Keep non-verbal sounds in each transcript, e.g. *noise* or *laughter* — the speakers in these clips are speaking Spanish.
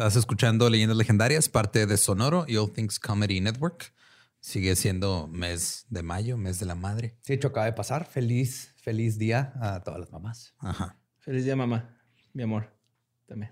Estás escuchando Leyendas Legendarias, parte de Sonoro y All Things Comedy Network. Sigue siendo mes de mayo, mes de la madre. Sí, hecho acaba de pasar. Feliz, feliz día a todas las mamás. Ajá. Feliz día, mamá. Mi amor. También.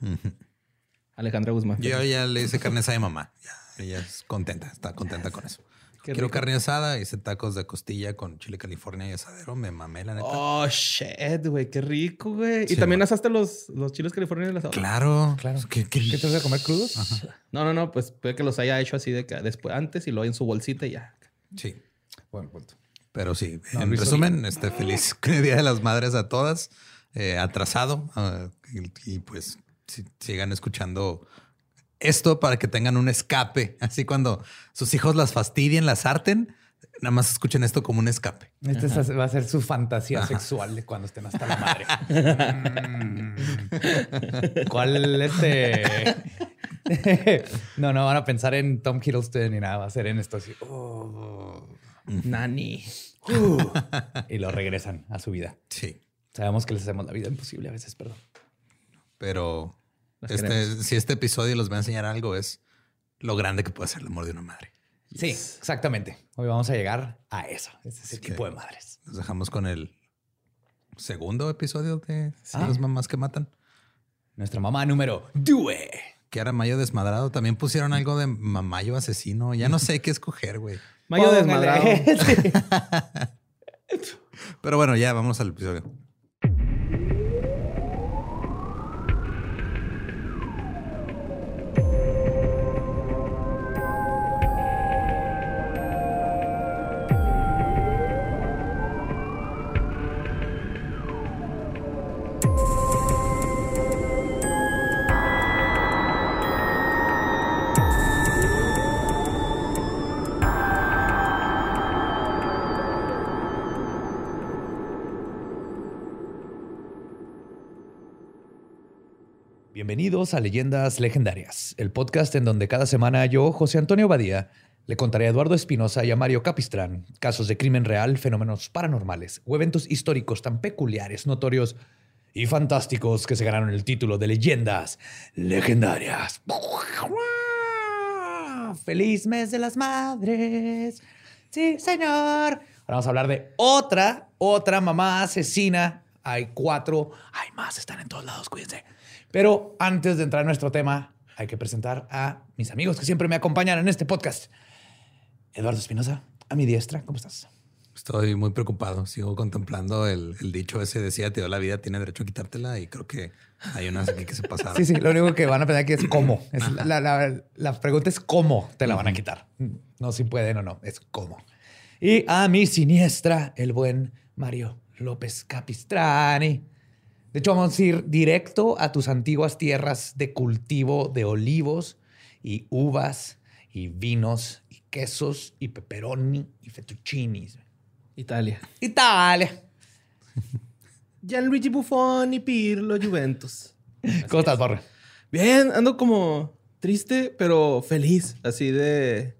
Alejandra Guzmán. Yo ya le hice carne a mi mamá. Ya, ella es contenta, está contenta con eso. Quiero carne asada, hice tacos de costilla con chile california y asadero. Me mamé, la neta. Oh, shit, güey. Qué rico, güey. y también asaste los, los chiles california y el asadero. Claro. Claro. ¿Qué, qué, te vas a comer crudos? No, no, no. Pues puede que los haya hecho así de que después, antes y luego en su bolsita y ya. Sí. Buen punto. Pero sí, en resumen, este feliz *laughs* Día de las Madres a todas. Eh, atrasado. Ah, y, pues sigan escuchando esto para que tengan un escape. *laughs* Así cuando sus hijos las fastidien, las harten, nada más escuchen esto como un escape. Este va a ser su fantasía sexual de cuando estén hasta la madre. *laughs* Mm. ¿Cuál este? *laughs* no, no van a pensar en Tom Hiddleston ni nada. Va a ser en esto así. Oh, nani. Uh. y lo regresan a su vida. Sí. Sabemos que les hacemos la vida imposible a veces, perdón. Pero este, si este episodio les va a enseñar algo, es lo grande que puede ser el amor de una madre. Sí, exactamente. Hoy vamos a llegar a eso, ese tipo de madres. Nos dejamos con el segundo episodio de las mamás que matan. Nuestra mamá número Due. Que era Mayo desmadrado. También pusieron algo de Mamayo asesino. Ya no sé qué escoger, güey. Mayo desmadrado. *laughs* *laughs* Pero bueno, ya vamos al episodio. Bienvenidos a Leyendas Legendarias, el podcast en donde cada semana yo, José Antonio Badía, le contaré a Eduardo Espinosa y a Mario Capistrán casos de crimen real, fenómenos paranormales o eventos históricos tan peculiares, notorios y fantásticos que se ganaron el título de Leyendas Legendarias. ¡Feliz mes de las madres! Sí, señor. Ahora vamos a hablar de otra, otra mamá asesina. Hay cuatro, hay más, están en todos lados, cuídense. Pero antes de entrar en nuestro tema, hay que presentar a mis amigos que siempre me acompañan en este podcast. Eduardo Espinosa, a mi diestra, ¿cómo estás? Estoy muy preocupado. Sigo contemplando el, dicho ese decía, te dio la vida, tiene derecho a quitártela y creo que hay unas aquí que se pasaron. Sí, sí, lo único que van a pensar aquí es cómo. la, pregunta es cómo te la van a quitar. No si pueden o no, es cómo. Y a mi siniestra, el buen Mario López Capistrani. De hecho, vamos a ir directo a tus antiguas tierras de cultivo de olivos y uvas y vinos y quesos y pepperoni y fettuccini. Italia. Italia. *laughs* Gianluigi Buffon y Pirlo Juventus. *laughs* ¿Cómo estás, Borre? Bien, ando como triste, pero feliz, así de...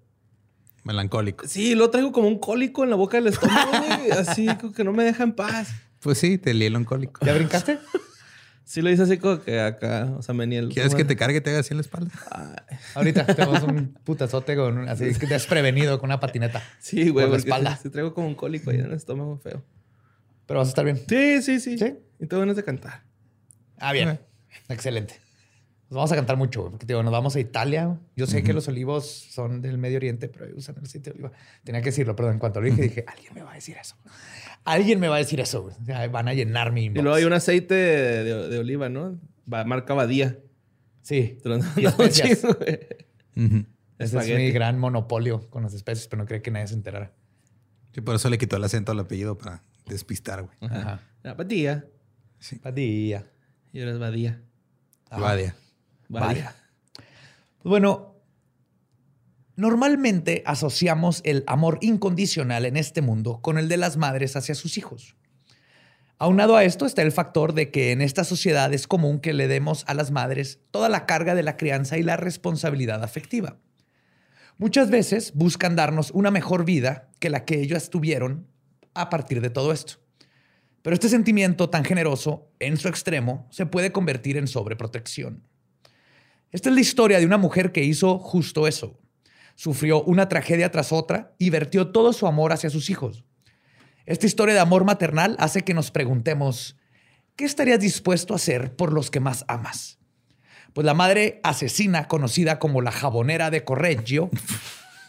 Melancólico. Sí, lo traigo como un cólico en la boca del estómago, así que no me deja en paz. Pues sí, te lié el cólico. ¿Ya brincaste? *laughs* Sí, lo hice así como que acá, o sea, me el. ¿Quieres que te cargue y te haga así en la espalda? Ahorita tenemos un *laughs* putazote con así desprevenido con una patineta. Sí, güey, por la espalda. Sí, traigo como un cólico ahí en el estómago feo. Pero vas a estar bien. Sí, sí, sí. ¿Sí? Y tengo ganas de cantar. Ah, bien. Excelente. Nos vamos a cantar mucho, porque digo, nos vamos a Italia. Yo sé que los olivos son del Medio Oriente, pero usan el aceite de oliva. Tenía que decirlo, pero en cuanto lo dije, dije, alguien me va a decir eso. Alguien me va a decir eso. van a llenar mi inbox. Y luego hay un aceite de, oliva, ¿no? marca Badía. Sí. Y especias. Ese es mi gran monopolio con las especies, pero no creo que nadie se enterara. Sí, por eso le quitó el acento al apellido para despistar, güey. Ajá. Badía. Sí. Badía. Y ahora es Badía. Badía. Vaya. Pues bueno, normalmente asociamos el amor incondicional en este mundo con el de las madres hacia sus hijos. Aunado a esto está el factor de que en esta sociedad es común que le demos a las madres toda la carga de la crianza y la responsabilidad afectiva. Muchas veces buscan darnos una mejor vida que la que ellos tuvieron a partir de todo esto. Pero este sentimiento tan generoso, en su extremo, se puede convertir en sobreprotección. Esta es la historia de una mujer que hizo justo eso. Sufrió una tragedia tras otra y vertió todo su amor hacia sus hijos. Esta historia de amor maternal hace que nos preguntemos, ¿qué estarías dispuesto a hacer por los que más amas? Pues la madre asesina, conocida como la jabonera de Correggio,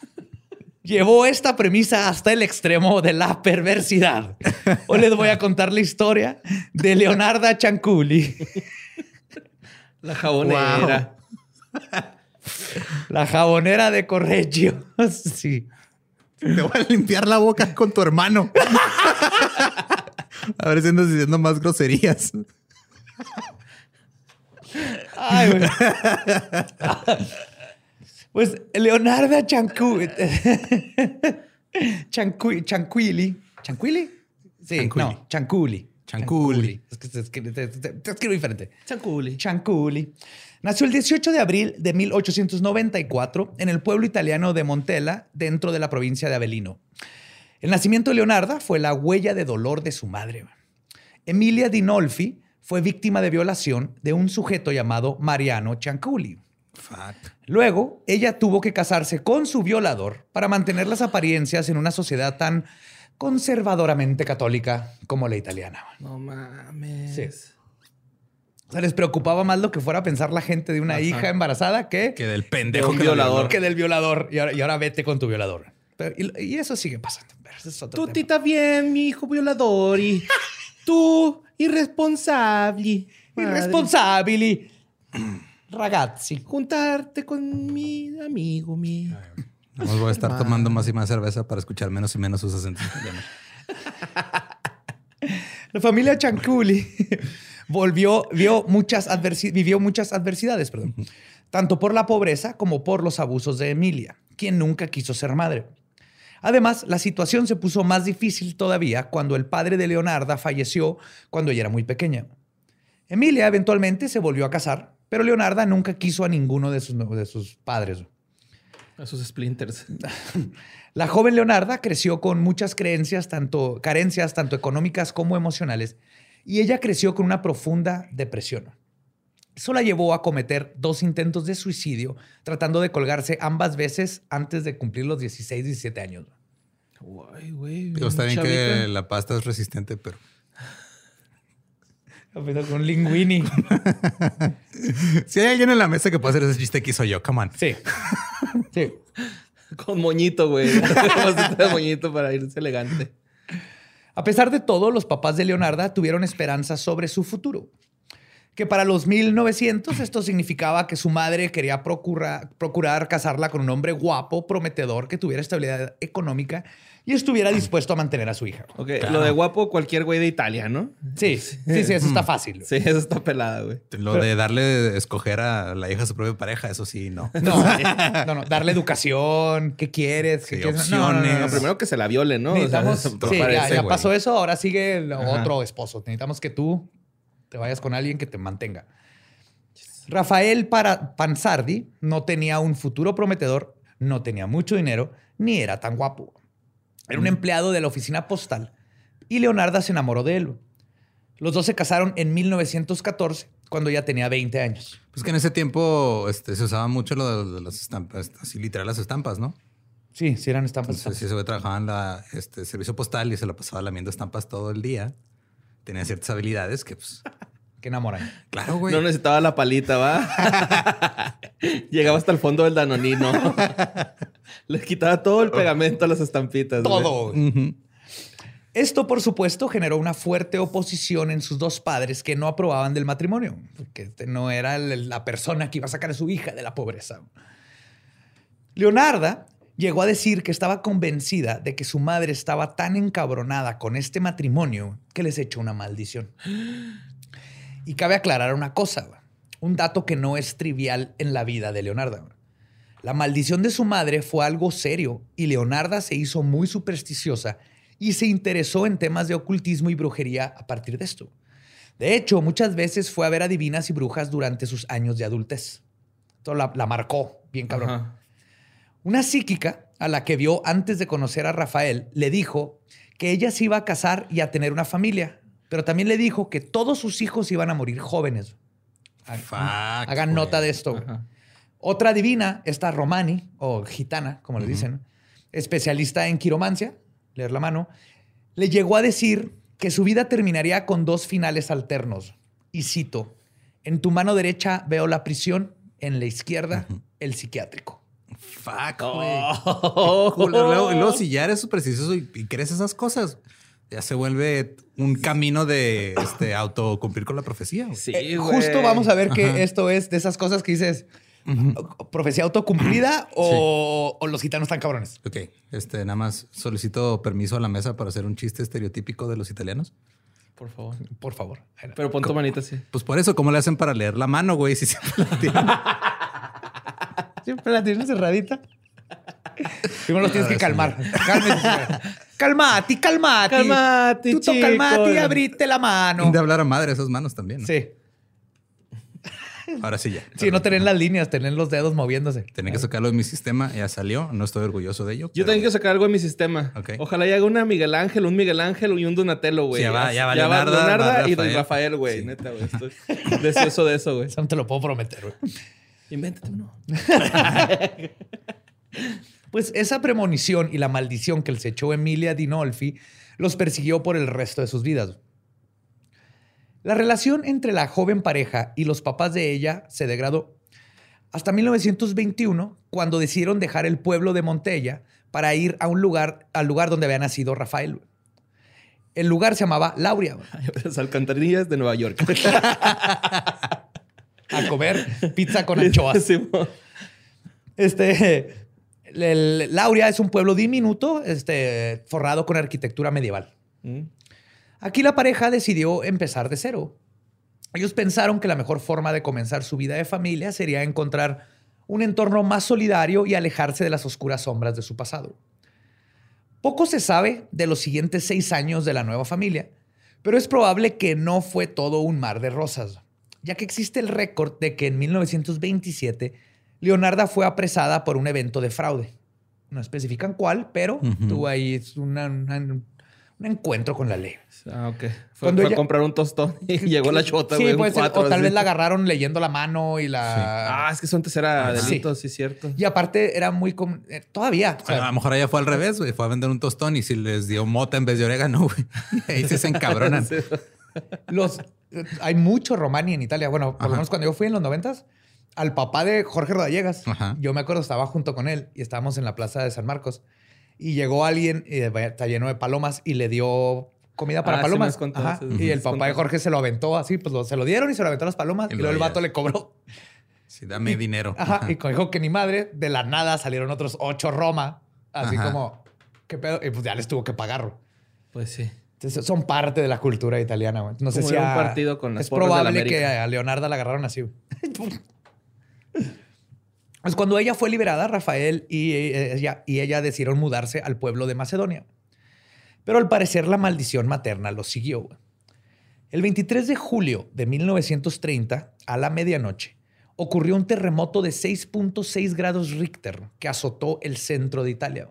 *laughs* llevó esta premisa hasta el extremo de la perversidad. Hoy les voy a contar la historia de Leonarda Chanculi. *laughs* La jabonera. *laughs* La jabonera de Correggio. *laughs* Sí. Te voy a limpiar la boca con tu hermano. *laughs* a ver si andas diciendo más groserías. Ay, güey. Pues Leonarda Chancu... Chancu... Chanquili. ¿Chanquili? Sí, Chanculi. no, Chanculi. Chanculi. Es que se escribe, te- te- te escribo diferente. Chanculi. Chanculi. Nació el 18 de abril de 1894 en el pueblo italiano de Montella, dentro de la provincia de Avellino. El nacimiento de Leonarda fue la huella de dolor de su madre. Emilia Dinolfi fue víctima de violación de un sujeto llamado Mariano Chanculi. Fuck. Luego, ella tuvo que casarse con su violador para mantener las apariencias en una sociedad tan conservadoramente católica como la italiana. No mames. Sí. O sea, les preocupaba más lo que fuera a pensar la gente de una Ajá. hija embarazada que, Que del pendejo que violador. que del violador. Y ahora, y ahora vete con tu violador. Pero- y, y eso sigue pasando. Pero ese es otro Tú tema. tita bien, mi hijo violador. Y *laughs* tú, irresponsable. Madre. Irresponsabili. Ragazzi. Juntarte con mi amigo, mi. Vamos, voy a estar tomando más y más cerveza para escuchar menos y menos sus acentos. *laughs* La familia Chanculi volvió, vio muchas vivió muchas adversidades, perdón, tanto por la pobreza como por los abusos de Emilia, quien nunca quiso ser madre. Además, la situación se puso más difícil todavía cuando el padre de Leonarda falleció cuando ella era muy pequeña. Emilia eventualmente se volvió a casar, pero Leonarda nunca quiso a ninguno de sus, de sus padres. A sus splinters. *laughs* La joven Leonarda creció con muchas creencias, tanto, carencias, tanto económicas como emocionales, y ella creció con una profunda depresión. Eso la llevó a cometer dos intentos de suicidio, tratando de colgarse ambas veces antes de cumplir los 16, 17 años. Guay, güey. Digo, está bien que la pasta es resistente, pero *laughs* Empezó con linguini. *laughs* si hay alguien en la mesa que puede hacer ese chiste que hizo yo, come on. Sí. Sí. *laughs* Con moñito, güey. Moñito para irse elegante. A pesar de todo, los papás de Leonarda tuvieron esperanzas sobre su futuro. Que para los 1900 esto significaba que su madre quería procura- procurar casarla con un hombre guapo, prometedor, que tuviera estabilidad económica y estuviera dispuesto a mantener a su hija. Ok, lo de guapo, cualquier güey de Italia, ¿no? Sí, sí, sí, eso está fácil. *laughs* Sí, eso está pelada, güey. Lo de darle escoger a la hija a su propia pareja, eso sí, no. *laughs* No, no, no, darle educación, ¿qué quieres? ¿Qué Sí, quieres? No, no, no, no, opciones. No, no. primero que se la viole, ¿no? O sea, Necesitamos, sí, ya, pasó eso, ahora sigue el Ajá. otro esposo. Necesitamos que tú te vayas con alguien que te mantenga. Rafael para Pansardi no tenía un futuro prometedor, no tenía mucho dinero, ni era tan guapo. Era un empleado de la oficina postal y Leonarda se enamoró de él. Los dos se casaron en 1914, cuando ya tenía 20 años. Pues que en ese tiempo este, se usaba mucho lo de, de las estampas, así literal las estampas, ¿no? Sí, sí eran estampas. Entonces, si ese güey trabajaba en la este, servicio postal y se la pasaba lamiendo estampas todo el día, tenía ciertas habilidades que, pues, *laughs* Que enamoran. claro, güey. No necesitaba la palita, ¿va? *laughs* Llegaba hasta el fondo del danonino. *laughs* Le quitaba todo el pegamento a las estampitas. Todo. Esto, por supuesto, generó una fuerte oposición en sus dos padres que no aprobaban del matrimonio, porque este no era la persona que iba a sacar a su hija de la pobreza. Leonarda llegó a decir que estaba convencida de que su madre estaba tan encabronada con este matrimonio que les echó una maldición. Y cabe aclarar una cosa, un dato que no es trivial en la vida de Leonarda. La maldición de su madre fue algo serio y Leonarda se hizo muy supersticiosa y se interesó en temas de ocultismo y brujería a partir de esto. De hecho, muchas veces fue a ver a divinas y brujas durante sus años de adultez. Esto la, la marcó bien cabrón. Ajá. Una psíquica a la que vio antes de conocer a Rafael le dijo que ella se iba a casar y a tener una familia, pero también le dijo que todos sus hijos iban a morir jóvenes. Hagan nota de esto. Otra divina, esta romani o gitana, como le dicen, especialista en quiromancia, leer la mano, le llegó a decir que su vida terminaría con dos finales alternos. Y cito, en tu mano derecha veo la prisión, en la izquierda el psiquiátrico. Fuck, güey. Oh. luego, si ya eres súper y, crees esas cosas, ya se vuelve un camino de este, autocumplir con la profecía. Sí, eh, justo vamos a ver que esto es de esas cosas que dices, profecía autocumplida o, o, los gitanos están cabrones. Ok, este, nada más solicito permiso a la mesa para hacer un chiste estereotípico de los italianos. Por favor. Por favor. Pero pon tu manita así. Pues por eso, ¿cómo le hacen para leer la mano, güey? Si siempre la tienen. *laughs* siempre la tienen cerradita. Primero los tienes que calmar. Calmati, calmati. Calmati, Tú calmati y abrite la mano. De hablar a madre esas manos también. Sí. Ahora sí ya. Sí, no tener las líneas, tener los dedos moviéndose. Tenía que sacarlo de mi sistema, ya salió. No estoy orgulloso de ello. Yo tengo que sacar algo de mi sistema. Ojalá y haga una Miguel Ángel, un Miguel Ángel y un Donatello, güey. ya va, ya va. Ya Leonardo, y Don Rafael, güey. Neta, güey. Estoy deseoso de eso, güey. *laughs* Eso no te lo puedo prometer, güey. Invéntate uno. *laughs* *laughs* pues esa premonición y la maldición que les echó Emilia Dinolfi los persiguió por el resto de sus vidas. La relación entre la joven pareja y los papás de ella se degradó hasta 1921, cuando decidieron dejar el pueblo de Montella para ir a un lugar, al lugar donde había nacido Rafael. El lugar se llamaba Lauria. *laughs* Las alcantarillas de Nueva York. *laughs* a comer pizza con anchoas. Este, Lauria es un pueblo diminuto, este, forrado con arquitectura medieval. Mm. Aquí la pareja decidió empezar de cero. Ellos pensaron que la mejor forma de comenzar su vida de familia sería encontrar un entorno más solidario y alejarse de las oscuras sombras de su pasado. Poco se sabe de los siguientes seis años de la nueva familia, pero es probable que no fue todo un mar de rosas, ya que existe el récord de que en 1927 Leonarda fue apresada por un evento de fraude. No especifican cuál, pero tuvo ahí una, un encuentro con la ley. Ah, ok. Fue, a comprar un tostón y *laughs* llegó la chota, Sí, puede ser. O tal vez la agarraron leyendo la mano y la. Ah, es que eso antes era delito, sí. cierto. Y aparte era muy. Eh, todavía. a lo mejor ella fue al revés, güey. Fue a vender un tostón y si les dio mota en vez de orégano, *laughs* güey. Ahí se encabronan. *laughs* Los, hay mucho romani en Italia. Bueno, por lo menos cuando yo fui en los noventas, al papá de Jorge Rodallegas, yo me acuerdo, estaba junto con él y estábamos en la plaza de San Marcos y llegó alguien y está lleno de palomas y le dio comida para ah, palomas. Y el papá de Jorge se lo aventó así, pues se lo dieron y se lo aventó las palomas y, luego el vato le cobró. Sí, dame dinero. Ajá, y dijo que ni madre, de la nada salieron otros ocho Roma, así como, ¿qué pedo? Y pues ya les tuvo que pagarlo. Pues sí. Entonces, son parte de la cultura italiana. No sé si un partido con es probable que a Leonardo la agarraron así. *laughs* Pues cuando ella fue liberada, Rafael y ella, y ella decidieron mudarse al pueblo de Macedonia. Pero al parecer la maldición materna los siguió. El 23 de julio de 1930, a la medianoche, ocurrió un terremoto de 6.6 grados Richter que azotó el centro de Italia.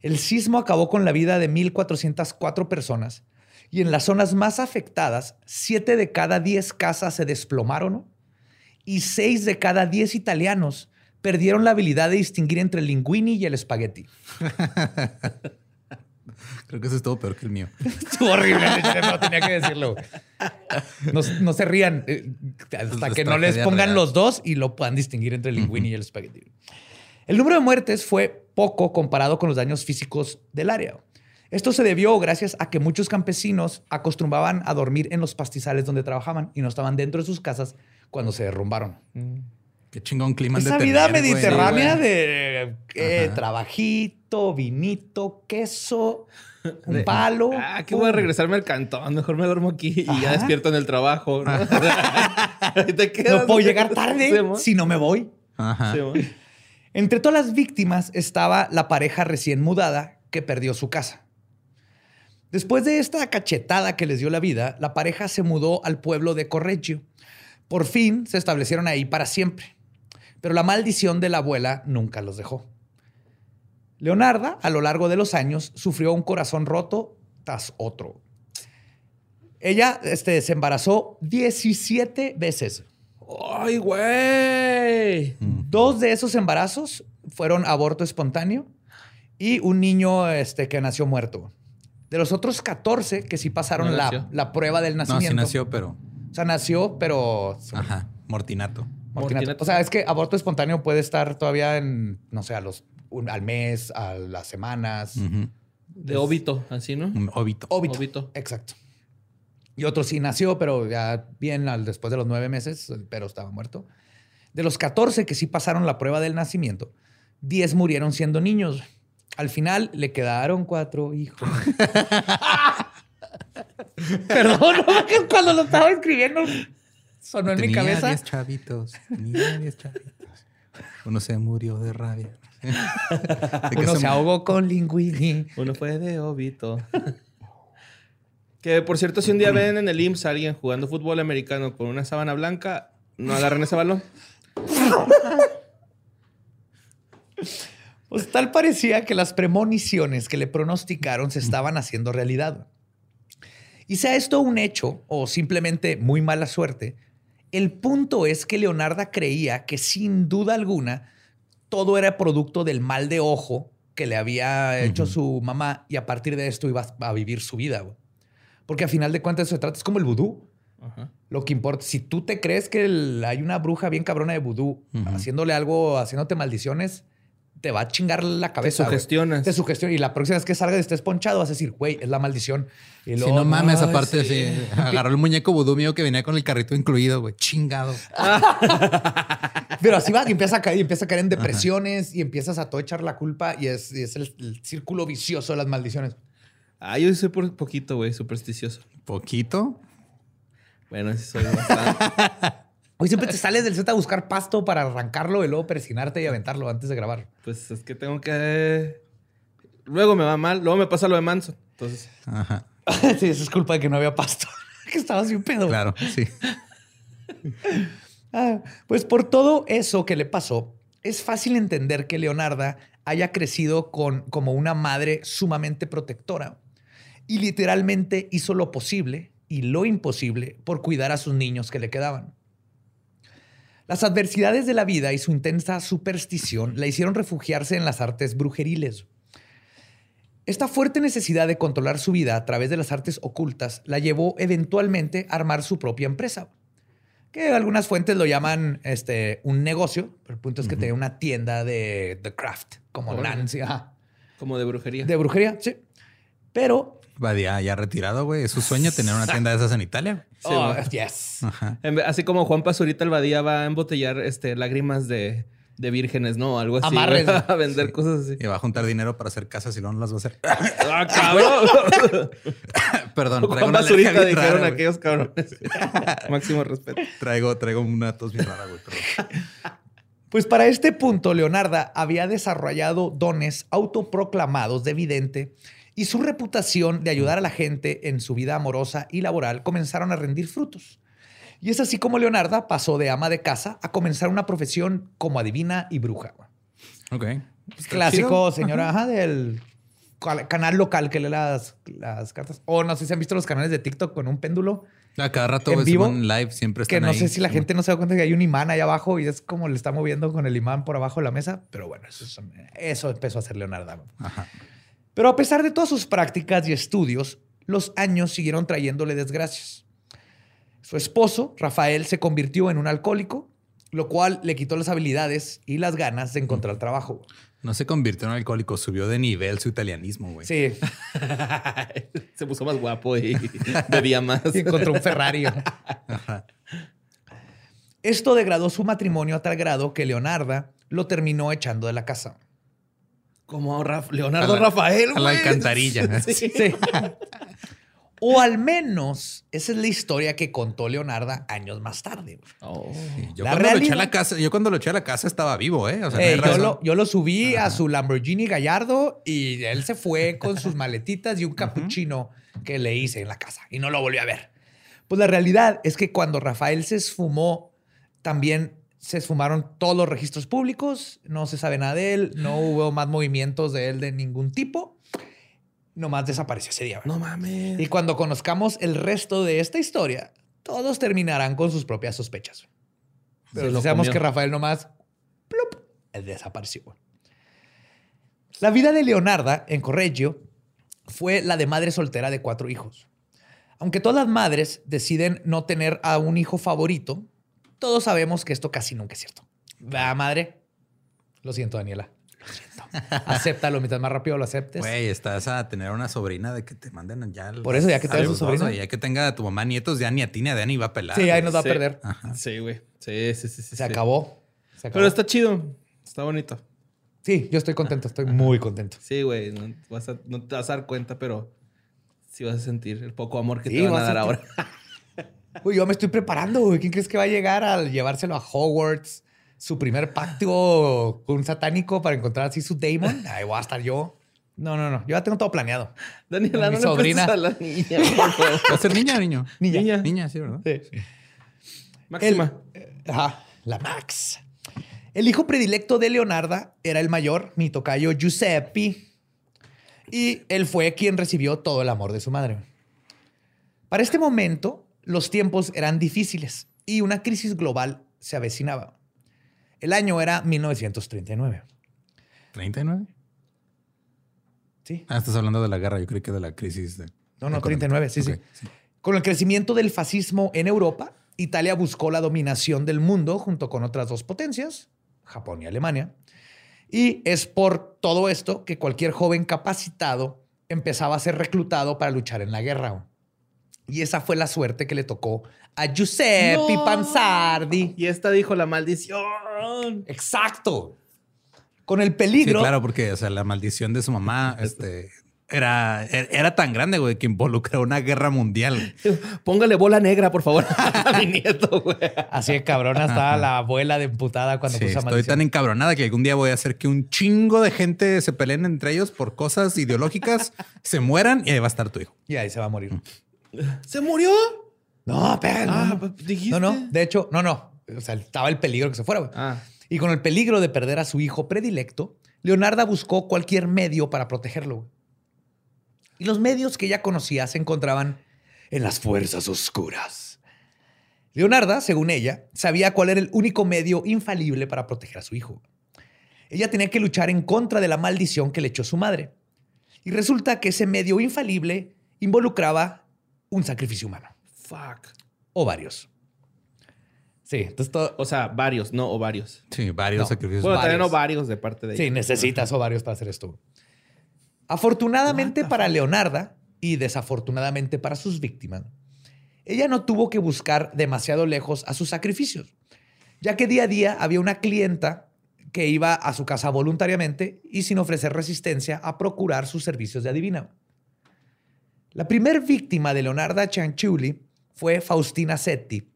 El sismo acabó con la vida de 1.404 personas y en las zonas más afectadas, 7 de cada 10 casas se desplomaron y 6 de cada 10 italianos perdieron la habilidad de distinguir entre el linguini y el espagueti. *laughs* Creo que eso estuvo peor que el mío. *laughs* Estuvo horrible, no tenía que decirlo. No, se rían eh, hasta que no les pongan los dos y lo puedan distinguir entre el linguini y el espagueti. El número de muertes fue poco comparado con los daños físicos del área. Esto se debió gracias a que muchos campesinos acostumbraban a dormir en los pastizales donde trabajaban y no estaban dentro de sus casas cuando se derrumbaron. Mm. Qué chingón clima Esa vida mediterránea de trabajito, vinito, queso, un palo. Ah, que voy a regresarme al cantón. Mejor me duermo aquí y ya despierto en el trabajo. ¿no? *laughs* no puedo llegar tarde si no me voy. Entre todas las víctimas estaba la pareja recién mudada que perdió su casa. Después de esta cachetada que les dio la vida, la pareja se mudó al pueblo de Correggio. Por fin se establecieron ahí para siempre. Pero la maldición de la abuela nunca los dejó. Leonarda, a lo largo de los años, sufrió un corazón roto tras otro. Ella este, se embarazó 17 veces. ¡Ay, güey! Dos de esos embarazos fueron aborto espontáneo y un niño este, que nació muerto. De los otros 14 que sí pasaron No la, la prueba del No, nacimiento. sí nació, pero. O sea, nació, pero... Ajá. Mortinato. Mortinato. Mortinato. O sea, es que aborto espontáneo puede estar todavía en, no sé, a los, un- al mes, a las semanas. De óbito, así, ¿no? Óbito. Óbito. Óbito. Exacto. Y otro sí nació, pero ya bien al, después de los nueve meses, pero estaba muerto. De los 14 que sí pasaron la prueba del nacimiento, 10 murieron siendo niños. Al final le quedaron cuatro hijos. *laughs* Perdón, no, que cuando lo estaba escribiendo sonó en mi cabeza. 10 chavitos. Tenía 10 chavitos. Uno se murió de rabia. De Uno se ahogó con linguini. Uno fue de óbito. que por cierto, si un día ven en el IMSS a alguien jugando fútbol americano con una sábana blanca, no agarren ese balón. Pues tal parecía que las premoniciones que le pronosticaron se estaban haciendo realidad. Y sea esto un hecho o simplemente muy mala suerte, el punto es que Leonarda creía que sin duda alguna todo era producto del mal de ojo que le había hecho su mamá y a partir de esto iba a vivir su vida. Porque a final de cuentas se trata, es como el vudú. Lo que importa, si tú te crees que el- hay una bruja bien cabrona de vudú haciéndole algo, haciéndote maldiciones, te va a chingar la Te cabeza. güey. sugestionas. Te sugestiona. Y la próxima vez que salgas y estés ponchado, vas a decir, güey, es la maldición. Y Si luego, no mames, "Ay, aparte, sí". sí. Agarró el muñeco vudú mío que venía con el carrito incluido, güey. Chingado. *laughs* Pero así va, y empieza a caer, y empieza a caer en depresiones y empiezas a todo echar la culpa y es, y es el, el círculo vicioso de las maldiciones. Ah, yo soy por poquito, güey, supersticioso. Poquito. Bueno, sí soy bastante. *laughs* Hoy siempre te sales del set a buscar pasto para arrancarlo y luego persinarte y aventarlo antes de grabar. pues es que tengo que... Luego me va mal, luego me pasa lo de Manson. Entonces, Ajá. *laughs* sí, eso es culpa de que no había pasto. *laughs* que estaba sin pedo. Claro, sí. *laughs* Ah, pues por todo eso que le pasó, es fácil entender que Leonarda haya crecido con, como una madre sumamente protectora y literalmente hizo lo posible y lo imposible por cuidar a sus niños que le quedaban. Las adversidades de la vida y su intensa superstición la hicieron refugiarse en las artes brujeriles. Esta fuerte necesidad de controlar su vida a través de las artes ocultas la llevó eventualmente a armar su propia empresa que algunas fuentes lo llaman este, un negocio, pero el punto es que tenía una tienda de, de craft, como. Nancy, ajá, como de brujería. de brujería, sí. Pero, Badía ya retirado, güey. Es su sueño *laughs* tener una tienda de esas en Italia. Sí, oh, yes. Ajá. Así como Juan Pazurita el Badía va a embotellar este, lágrimas de, de vírgenes, ¿no? Algo así. Amarres. *laughs* A vender cosas así. Y va a juntar dinero para hacer casas y luego no las va a hacer. *laughs* ¡Ah, cabrón! *laughs* Perdón, traigo Juan una Pazurita dijeron rara, aquellos cabrones. Máximo respeto. Traigo, traigo una tos bien rara, güey. Pues para este punto, Leonarda había desarrollado dones autoproclamados de vidente y su reputación de ayudar a la gente en su vida amorosa y laboral comenzaron a rendir frutos. Y es así como Leonarda pasó de ama de casa a comenzar una profesión como adivina y bruja. Ok. Clásico, chido. señora, ajá, del canal local que lee las, las cartas. O no sé si han visto los canales de TikTok con un péndulo. A cada rato, ¿En vivo? Simón live siempre Que están no ahí. sé si la gente no se da cuenta que hay un imán ahí abajo y es como le está moviendo con el imán por abajo de la mesa. Pero bueno, eso, son- eso empezó a hacer Leonardo. Ajá. Pero a pesar de todas sus prácticas y estudios, los años siguieron trayéndole desgracias. Su esposo, Rafael, se convirtió en un alcohólico, lo cual le quitó las habilidades y las ganas de encontrar trabajo. No se convirtió en alcohólico, subió de nivel su italianismo, güey. Sí, *laughs* Se puso más guapo y *laughs* bebía más. y encontró un Ferrari. Esto degradó su matrimonio a tal grado que Leonarda lo terminó echando de la casa. Como Raf- Leonardo A la- Rafael, a la alcantarilla. *laughs* Sí. Sí. *laughs* O al menos esa es la historia que contó Leonarda años más tarde. Oh. Yo La cuando lo eché a la casa, yo cuando lo eché a la casa estaba vivo, ¿eh? O sea, no Eh, lo, yo lo subí a su Lamborghini Gallardo y él se fue con sus maletitas y un capuchino que le hice en la casa y no lo volví a ver. Pues la realidad es que cuando Rafael se esfumó, también se esfumaron todos los registros públicos, no se sabe nada de él, no hubo más movimientos de él de ningún tipo, nomás desapareció ese día. No mames. Y cuando conozcamos el resto de esta historia, todos terminarán con sus propias sospechas. Pero sabemos que Rafael nomás plup, desapareció. La vida de Leonarda en Correggio fue la de madre soltera de cuatro hijos. Aunque todas las madres deciden no tener a un hijo favorito, todos sabemos que esto casi nunca es cierto. Va, madre. Lo siento, Daniela. Lo siento. Acéptalo, mientras más rápido lo aceptes. Güey, estás a tener una sobrina de que te manden ya. Por eso, ya que tengas su sobrina. Ya que tenga a tu mamá nietos, ya ni a ti ni a Dani va a pelar. Sí, ahí nos va a perder. Sí, güey. Sí, sí, sí, Se, acabó. Se acabó. Pero está chido. Está bonito. Sí, yo estoy contento. Estoy muy contento. Sí, güey. No, no, te vas a dar cuenta, pero sí vas a sentir el poco amor que te van a dar ahora. *laughs* Uy, yo me estoy preparando, güey. ¿Quién crees que va a llegar a llevárselo a Hogwarts? Su primer pacto con un satánico para encontrar así su Damon. Ahí *laughs* voy a estar yo. No, no, no. Yo ya tengo todo planeado. Daniela, mi no sobrina. a la niña. ¿Va a ser niña o niño? Niña. Niña, sí, ¿verdad? Sí. Máxima. Eh, ajá, la Max. El hijo predilecto de Leonarda era el mayor, mi tocayo Giuseppe. Y él fue quien recibió todo el amor de su madre. Para este momento, los tiempos eran difíciles y una crisis global se avecinaba. El año era 1939. ¿39? Sí. Ah, estás hablando de la guerra, yo creo que de la crisis de... No, no, 39, sí, sí. Con el crecimiento del fascismo en Europa, Italia buscó la dominación del mundo junto con otras dos potencias, Japón y Alemania. Y es por todo esto que cualquier joven capacitado empezaba a ser reclutado para luchar en la guerra. Y esa fue la suerte que le tocó a Giuseppe Panzardi. Y esta dijo la maldición. Exacto. Con el peligro. Sí, claro, porque o sea, la maldición de su mamá *laughs* este, era, era tan grande, güey, que involucró una guerra mundial. *laughs* Póngale bola negra, por favor, *laughs* a mi nieto, güey. Así de cabrona estaba la abuela de emputada cuando puso Estoy tan encabronada que algún día voy a hacer que un chingo de gente se peleen entre ellos por cosas ideológicas, se mueran y ahí va a estar tu hijo. Y ahí se va a morir. ¿Se murió? No, pero. Ah, pues, no, no. De hecho, no, no. O sea, estaba el peligro que se fuera, güey. Ah. Y con el peligro de perder a su hijo predilecto, Leonarda buscó cualquier medio para protegerlo. Y los medios que ella conocía se encontraban en las fuerzas oscuras. Leonarda, según ella, sabía cuál era el único medio infalible para proteger a su hijo. Ella tenía que luchar en contra de la maldición que le echó su madre. Y resulta que ese medio infalible involucraba un sacrificio humano. Fuck. O varios. Sí, entonces todo. O sea, varios, no ovarios. Sí, varios sacrificios. Bueno, también ovarios de parte de ella. Sí, necesitas ovarios para hacer esto. Afortunadamente para Leonarda y desafortunadamente para sus víctimas, ella no tuvo que buscar demasiado lejos a sus sacrificios, ya que día a día había una clienta que iba a su casa voluntariamente y sin ofrecer resistencia a procurar sus servicios de adivina. La primer víctima de Leonarda Chanchuli fue Faustina Setti,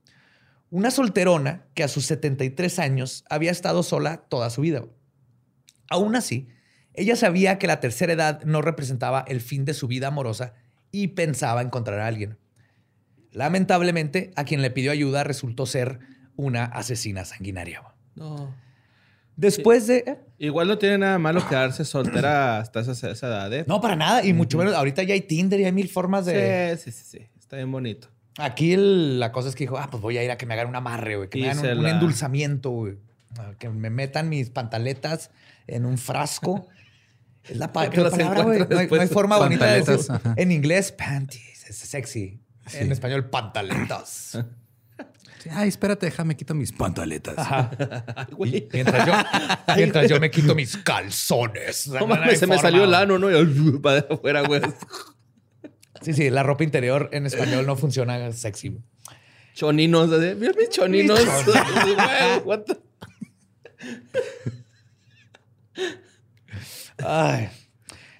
una solterona que a sus 73 años había estado sola toda su vida. Aún así, ella sabía que la tercera edad no representaba el fin de su vida amorosa y pensaba encontrar a alguien. Lamentablemente, a quien le pidió ayuda resultó ser una asesina sanguinaria. No. Después de. ¿eh? Igual no tiene nada malo quedarse soltera *clears throat* hasta esa, edad, ¿eh? No, para nada. Y mucho menos. Ahorita ya hay Tinder y hay mil formas de. Sí, sí, sí. sí. Está bien bonito. Aquí la cosa es que dijo, ah, pues voy a ir a que me hagan un amarre, güey. Que me hagan un, endulzamiento, güey. Que me metan mis pantaletas en un frasco. *laughs* Es la, palabra, güey. No, hay forma bonita de decir. En inglés, panties. Es sexy. En español, pantaletas. *laughs* Ay, espérate, déjame quito mis pantaletas. *laughs* mientras, yo, *laughs* mientras yo me quito mis calzones. No, mames, se me salió el ano, ¿no? *laughs* para afuera, güey. Sí, sí, la ropa interior en español no funciona sexy. Choninos, mira mis choninos. Ay.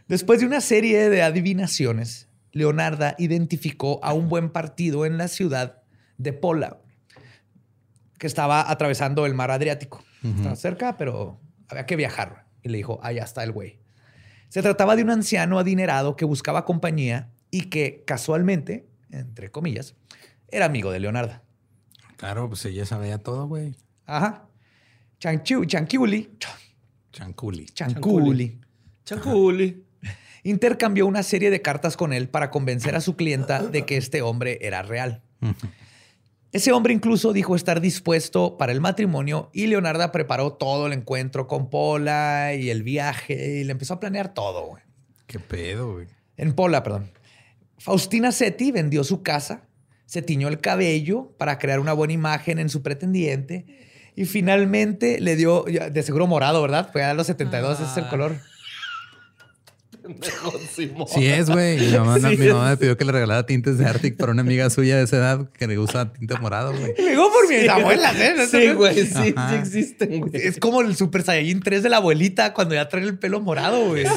Después de una serie de adivinaciones, Leonarda identificó a un buen partido en la ciudad de Pola, que estaba atravesando el mar Adriático. Estaba cerca, pero había que viajar. Y le dijo, allá está el güey. Se trataba de un anciano adinerado que buscaba compañía y que casualmente, entre comillas, era amigo de Leonardo. Claro, pues ella sabía todo, güey. Ajá. Chanchu, Chanquiuli. Chanculi. Chanculi. Chanculi. Intercambió una serie de cartas con él para convencer a su clienta de que este hombre era real. Ese hombre incluso dijo estar dispuesto para el matrimonio y Leonarda preparó todo el encuentro con Pola y el viaje y le empezó a planear todo. Güey. ¿Qué pedo, güey? En Pola, perdón. Faustina Seti vendió su casa, se tiñó el cabello para crear una buena imagen en su pretendiente y finalmente le dio, de seguro morado, ¿verdad? Fue a los 72, ese es el color. *laughs* Sí es, güey. Mi, mamá, *laughs* me pidió que le regalara tintes de Arctic para una amiga suya de esa edad que le usa tinte morado, güey. Le digo por mi abuela, ¿eh? Sí, güey. Sí, sí existen, güey. Es como el Super Saiyajin 3 de la abuelita cuando ya trae el pelo morado, güey. *laughs*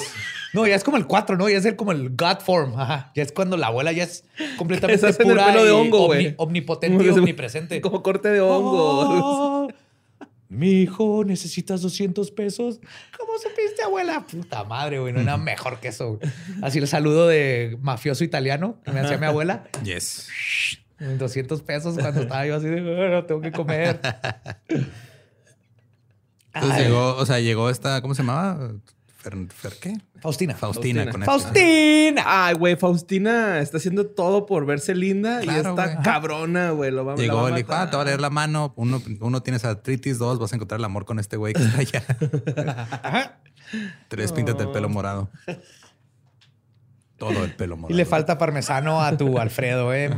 No, ya es como el 4, ¿no? Ya es el, como el God form. Ajá. Ya es cuando la abuela ya es completamente pura el pelo de hongo, güey. omnipotente y omnipresente. Como corte de hongo. Oh, mi hijo, necesitas 200 pesos. ¿Cómo supiste, abuela? Puta madre, güey. No era mejor que eso. Así el saludo de mafioso italiano que me hacía mi abuela. Yes. 200 pesos cuando estaba yo así de, bueno, tengo que comer. Entonces llegó, o sea, llegó esta, ¿cómo se llamaba? Fer, qué? Faustina. Faustina. Faustina. Faustina. Ay, güey, Faustina está haciendo todo por verse linda y está cabrona, güey. Lo va, Llegó, le dijo, ah, te va a leer la mano. Uno, uno tienes artritis, dos, vas a encontrar el amor con este güey que está allá. *laughs* Tres, píntate el pelo morado. Todo el pelo morado. Y le falta parmesano a tu *laughs* Alfredo, eh.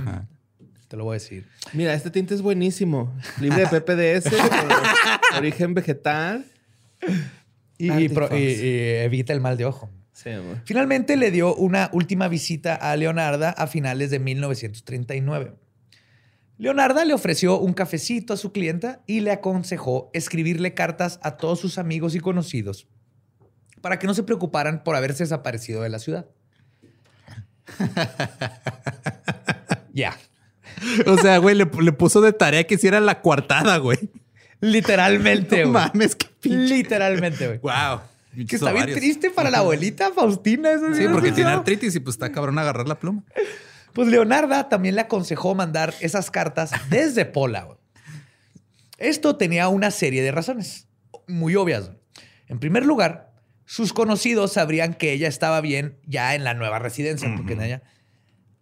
Te lo voy a decir. Mira, este tinte es buenísimo. Libre de *laughs* PPDS, origen vegetal y, evita el mal de ojo. Finalmente le dio una última visita a Leonarda a finales de 1939. Leonarda le ofreció un cafecito a su clienta y le aconsejó escribirle cartas a todos sus amigos y conocidos para que no se preocuparan por haberse desaparecido de la ciudad. *laughs* Ya. O sea, güey, le, le, puso de tarea que hiciera la coartada, güey. Literalmente, güey. mames, qué Literalmente, güey. Wow. Que está bien triste para la abuelita Faustina. Eso sí, porque tiene artritis y pues está cabrón agarrar la pluma. Pues Leonarda también le aconsejó mandar esas cartas desde Pola. Esto tenía una serie de razones muy obvias. En primer lugar, sus conocidos sabrían que ella estaba bien ya en la nueva residencia, porque en ella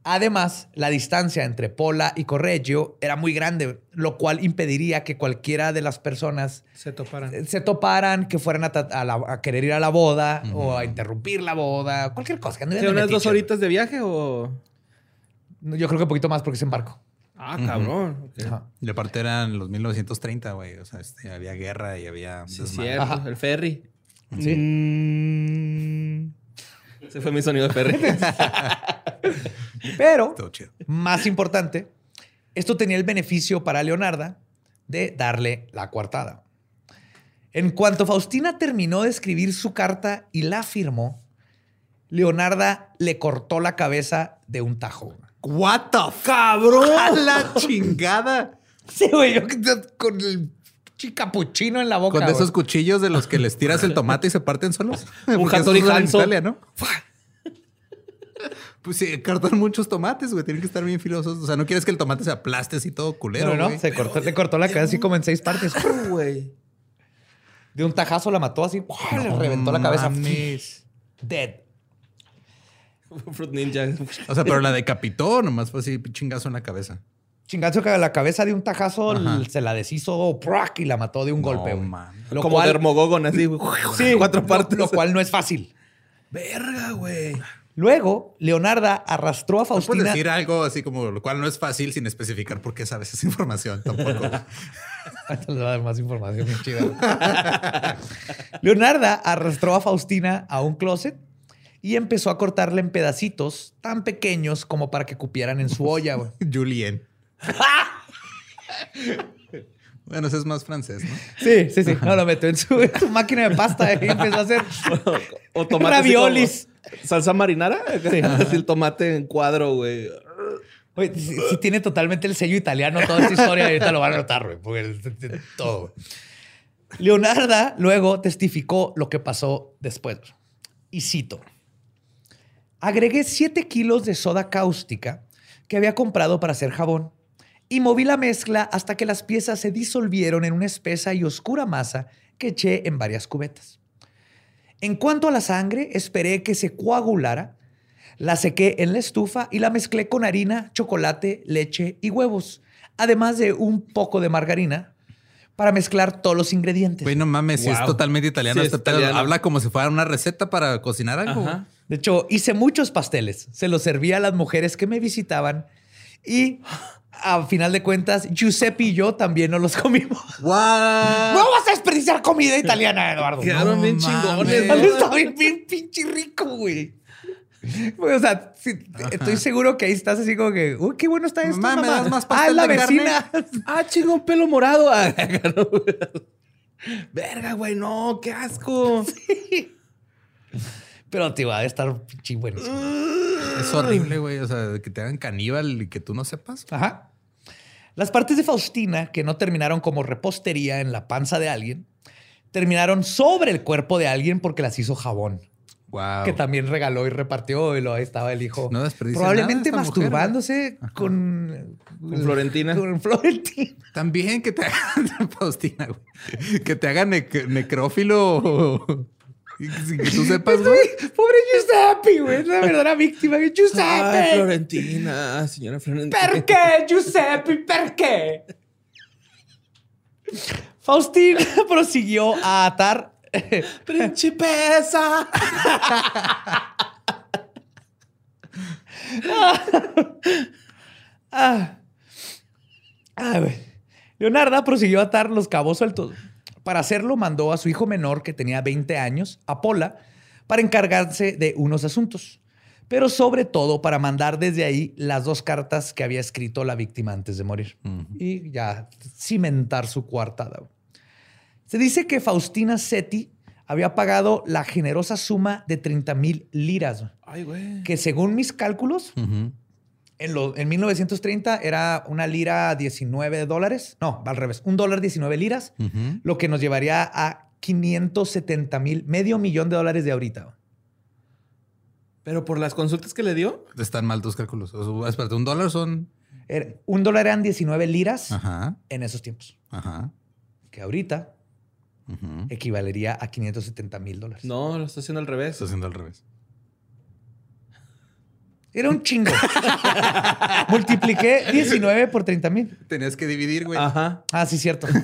Además, la distancia entre Pola y Correggio era muy grande, lo cual impediría que cualquiera de las personas se toparan, eh, se toparan que fueran a, querer ir a la boda o a interrumpir la boda, cualquier cosa. ¿Tiene unas dos horitas de viaje o...? Yo creo que un poquito más porque es en barco. Ah, cabrón. Y aparte eran los 1930, güey. O sea, este, había guerra y había... Sí, cierto. El ferry. Sí. Mm. Ese fue mi sonido de ferry. *laughs* Pero, más importante, esto tenía el beneficio para Leonarda de darle la coartada. En cuanto Faustina terminó de escribir su carta y la firmó, Leonarda le cortó la cabeza de un tajo. What the cabrón, a la chingada. Sí, güey, yo con el chicapuchino en la boca. Con esos cuchillos de los que les tiras el tomate y se parten solos. *laughs* Un Hattori Italia, ¿no? *laughs* Pues sí, cortan muchos tomates, güey. Tienen que estar bien filosos. O sea, no quieres que el tomate se aplaste así todo culero, No, no, se cortó, le cortó la cabeza así como en seis partes. *laughs* güey. De un tajazo la mató así. le reventó la cabeza. Dead. Fruit Ninja. O sea, pero la decapitó, nomás fue así, chingazo en la cabeza. Chingazo que la cabeza de un tajazo se la deshizo y la mató de un golpe. Lo Como cual, Dermogogon, así. *laughs* Sí, cuatro partes. lo cual no es fácil. Verga, güey. Luego, Leonarda arrastró a Faustina. No puedes decir algo así como lo cual no es fácil sin especificar por qué sabes esa información tampoco. *laughs* Le va a dar más información muy chida. *laughs* Leonarda arrastró a Faustina a un closet y empezó a cortarle en pedacitos tan pequeños como para que cupieran en su olla. Julien. Bueno, eso es más francés, ¿no? Sí, sí, sí. No, lo metió en su, máquina de pasta y empezó a hacer o, raviolis. ¿Salsa marinara? Sí. Así el tomate en cuadro, güey. Oye, si, tiene totalmente el sello italiano toda esta historia, *laughs* ahorita lo van a notar, güey, porque todo. Leonarda luego testificó lo que pasó después. Y cito. Agregué 7 kilos de soda cáustica que había comprado para hacer jabón y moví la mezcla hasta que las piezas se disolvieron en una espesa y oscura masa que eché en varias cubetas. En cuanto a la sangre, esperé que se coagulara, la sequé en la estufa y la mezclé con harina, chocolate, leche y huevos, además de un poco de margarina para mezclar todos los ingredientes. Güey, no mames, si es totalmente italiano, Sí, es este italiano. Habla como si fuera una receta para cocinar algo. Ajá. De hecho, hice muchos pasteles. Se los servía a las mujeres que me visitaban y a final de cuentas, Giuseppe y yo también no los comimos. ¡Guau! No vas a desperdiciar comida italiana, Eduardo. Quedaron No bien mames. chingones. No, está bien, bien pinche rico, güey. O sea, sí, estoy seguro que ahí estás así como que, uy, qué bueno está esto. Mamá, ¿me mamá. das más ah, pastel la de carne? vecina. Ah, chingón, pelo morado. Ah, *laughs* no. Verga, güey, no, qué asco. Pero te va a estar pinche buenísimo. Es horrible, güey. O sea, que te hagan caníbal y que tú no sepas. Ajá. Las partes de Faustina que no terminaron como repostería en la panza de alguien, terminaron sobre el cuerpo de alguien porque las hizo jabón. Wow. Que también regaló y repartió y lo ahí estaba el hijo. No desperdicia Probablemente nada esta mujer, masturbándose con, Con Florentina. Con Florentina. También que te hagan, *laughs* Faustina, güey. Que te hagan nec- necrófilo. Sin que tú *laughs* sepas, güey. Pobre Giuseppe, güey. Es la verdadera víctima. Ay, Giuseppe. Florentina, señora Florentina. Perché, Giuseppe? Perché? Faustina *laughs* prosiguió a atar Principesa. *laughs* Ah. Ah. Leonarda prosiguió a atar los cabos sueltos. Para hacerlo, mandó a su hijo menor, que tenía 20 años, a Pola, para encargarse de unos asuntos. Pero sobre todo para mandar desde ahí las dos cartas que había escrito la víctima antes de morir. Y ya cimentar su coartada. Se dice que Faustina Seti había pagado la generosa suma de 30 mil liras, Ay, güey. que según mis cálculos. En, lo- en 1930 era una lira 19 dólares. No, al revés. Un dólar 19 liras, lo que nos llevaría a 570 mil, medio millón de dólares de ahorita. Pero por las consultas que le dio. Están mal tus cálculos. O sea, espérate, un dólar son. Era- un dólar eran 19 liras Ajá. en esos tiempos, Ajá. que ahorita equivalería a 570 mil dólares. No, lo está haciendo al revés. Está haciendo al revés. Era un chingo. *laughs* Multipliqué 19 por 30 mil. Tenías que dividir, güey. Ajá. Ah, sí, cierto. *laughs*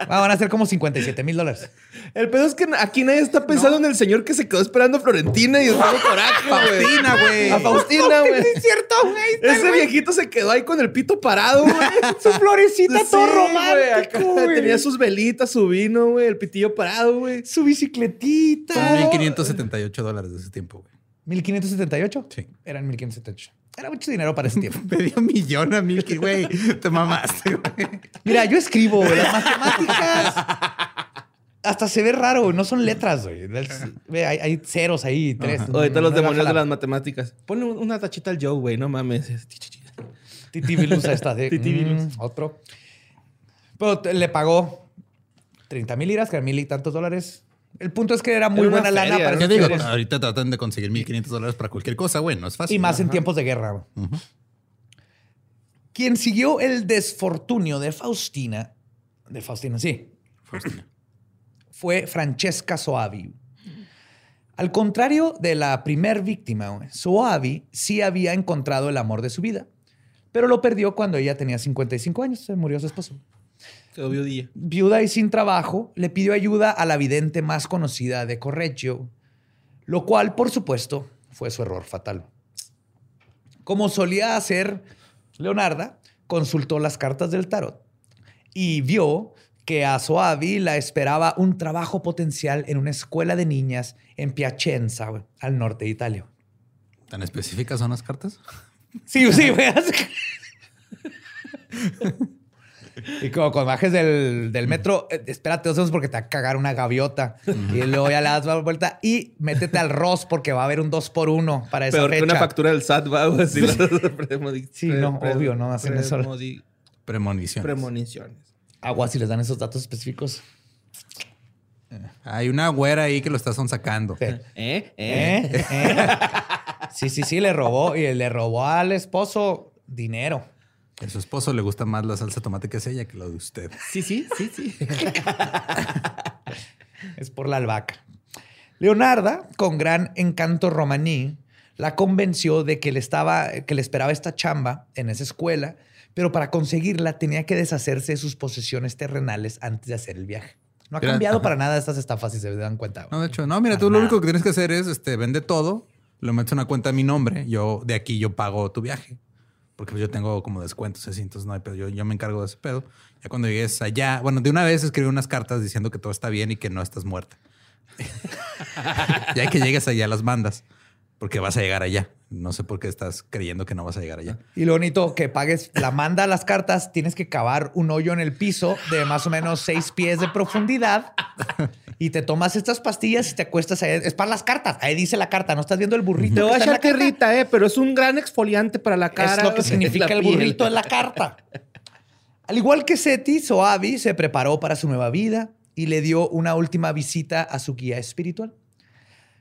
Ah, van a ser como 57 mil dólares. El pedo es que aquí nadie está pensando en el señor que se quedó esperando a Florentina y dando *laughs* coraje, güey. Faustina, güey. A Faustina, güey. Sí, es cierto, güey. Ese viejito se quedó ahí con el pito parado, güey. Su florecita todo Sí, acá romántico, güey. Tenía sus velitas, su vino, güey, el pitillo parado, güey. Su bicicletita. Son 1578 dólares de ese tiempo, güey. 1578. Sí. Eran 1578. Era mucho dinero para ese *laughs* tiempo. Medio millón a Milky, güey. Te mamaste, güey. Mira, yo escribo güey, las matemáticas. Hasta se ve raro, güey. no son letras, güey. Hay, hay ceros ahí, tres. Ahorita los No la demonios de las matemáticas. Ponle un- una tachita al Joe, güey, no mames. *laughs* Titi Vilusa esta de Titi Vilus. mm, otro. Pero le pagó 30 mil liras, que eran mil y tantos dólares. El punto es que era muy Era buena lana para esos digo, ahorita tratan de conseguir 1500 dólares para cualquier cosa, güey. No es fácil. Y más en tiempos de guerra. Quien siguió el desfortunio de Faustina, de Faustina, sí, Faustina. fue Francesca Soavi. Al contrario de la primer víctima, Soavi sí había encontrado el amor de su vida, pero lo perdió cuando ella tenía 55 años, se murió su esposo. Quedó viudilla. Viuda y sin trabajo, le pidió ayuda a la vidente más conocida de Correggio, lo cual, por supuesto, fue su error fatal. Como solía hacer Leonarda, consultó las cartas del tarot y vio que a Soavi la esperaba un trabajo potencial en una escuela de niñas en Piacenza, al norte de Italia. ¿Tan específicas son las cartas? Sí, sí, güey. *laughs* *laughs* Y como cuando bajes del, del metro, eh, espérate dos segundos porque te va a cagar una gaviota. Y luego ya le das la vuelta y métete al Ross porque va a haber un 2 por 1 para esa Peor fecha. que una factura del SAT, va, las *laughs* premoni- Sí, no, obvio, no hacen eso. Premoniciones. Premoniciones. Aguas si les dan esos datos específicos. Hay una güera ahí que lo está sacando. Sí. *laughs* ¿Eh? ¿Eh? ¿Eh? ¿Eh? Sí, sí, sí, le robó y le robó al esposo dinero. A su esposo le gusta más la salsa tomate que es ella que lo de usted. Sí, sí, sí, sí. *laughs* Es por la albahaca. Leonarda, con gran encanto romaní, la convenció de que le, estaba, que le esperaba esta chamba en esa escuela, pero para conseguirla tenía que deshacerse de sus posesiones terrenales antes de hacer el viaje. No ha cambiado para nada estas estafas, si se dan cuenta. No, de hecho, no, mira, tú lo único que tienes que hacer es este, vende todo, lo metes en una cuenta a mi nombre, yo de aquí yo pago tu viaje. Porque yo tengo como descuentos así, entonces no hay pedo. Yo, yo me encargo de ese pedo. Ya cuando llegues allá, bueno, de una vez escribí unas cartas diciendo que todo está bien y que no estás muerta. *laughs* ya que llegues allá las mandas, porque vas a llegar allá. No sé por qué estás creyendo que no vas a llegar allá. Y lo bonito que pagues la manda las cartas, tienes que cavar un hoyo en el piso de más o menos seis pies de profundidad y te tomas estas pastillas y te acuestas ahí. Es para las cartas. Ahí dice la carta. No estás viendo el burrito. Te voy a echar tierrita, eh, pero es un gran exfoliante para la cara. Es lo que significa el burrito en la carta. Al igual que Seti, Soavi se preparó para su nueva vida y le dio una última visita a su guía espiritual.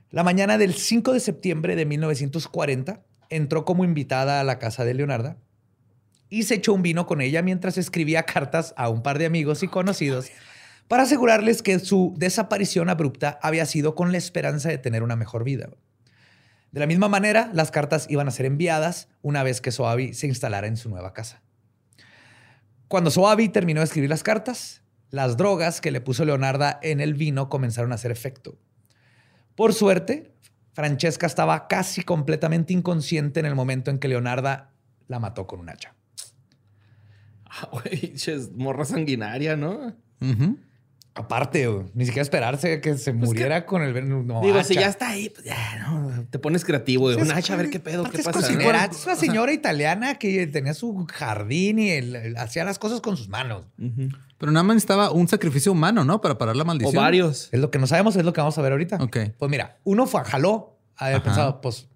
La mañana del 5 de septiembre de 1940 entró como invitada a la casa de Leonarda y se echó un vino con ella mientras escribía cartas a un par de amigos y conocidos para asegurarles que su desaparición abrupta había sido con la esperanza de tener una mejor vida. De la misma manera, las cartas iban a ser enviadas una vez que Soavi se instalara en su nueva casa. Cuando Soavi terminó de escribir las cartas, las drogas que le puso Leonarda en el vino comenzaron a hacer efecto. Por suerte, Francesca estaba casi completamente inconsciente en el momento en que Leonarda la mató con un hacha. Ah, güey, morra sanguinaria, ¿no? Aparte, ni siquiera esperarse que se pues muriera con el veneno. Digo, si ya está ahí, pues ya, no, te pones creativo. un hacha, a ver qué pedo, qué pasa. Es una señora italiana que tenía su jardín y hacía las cosas con sus manos. Pero nada más necesitaba un sacrificio humano, ¿no? Para parar la maldición. O varios. Es lo que no sabemos, es lo que vamos a ver ahorita. Ok. Pues mira, uno fue, jaló, haber pensado, pues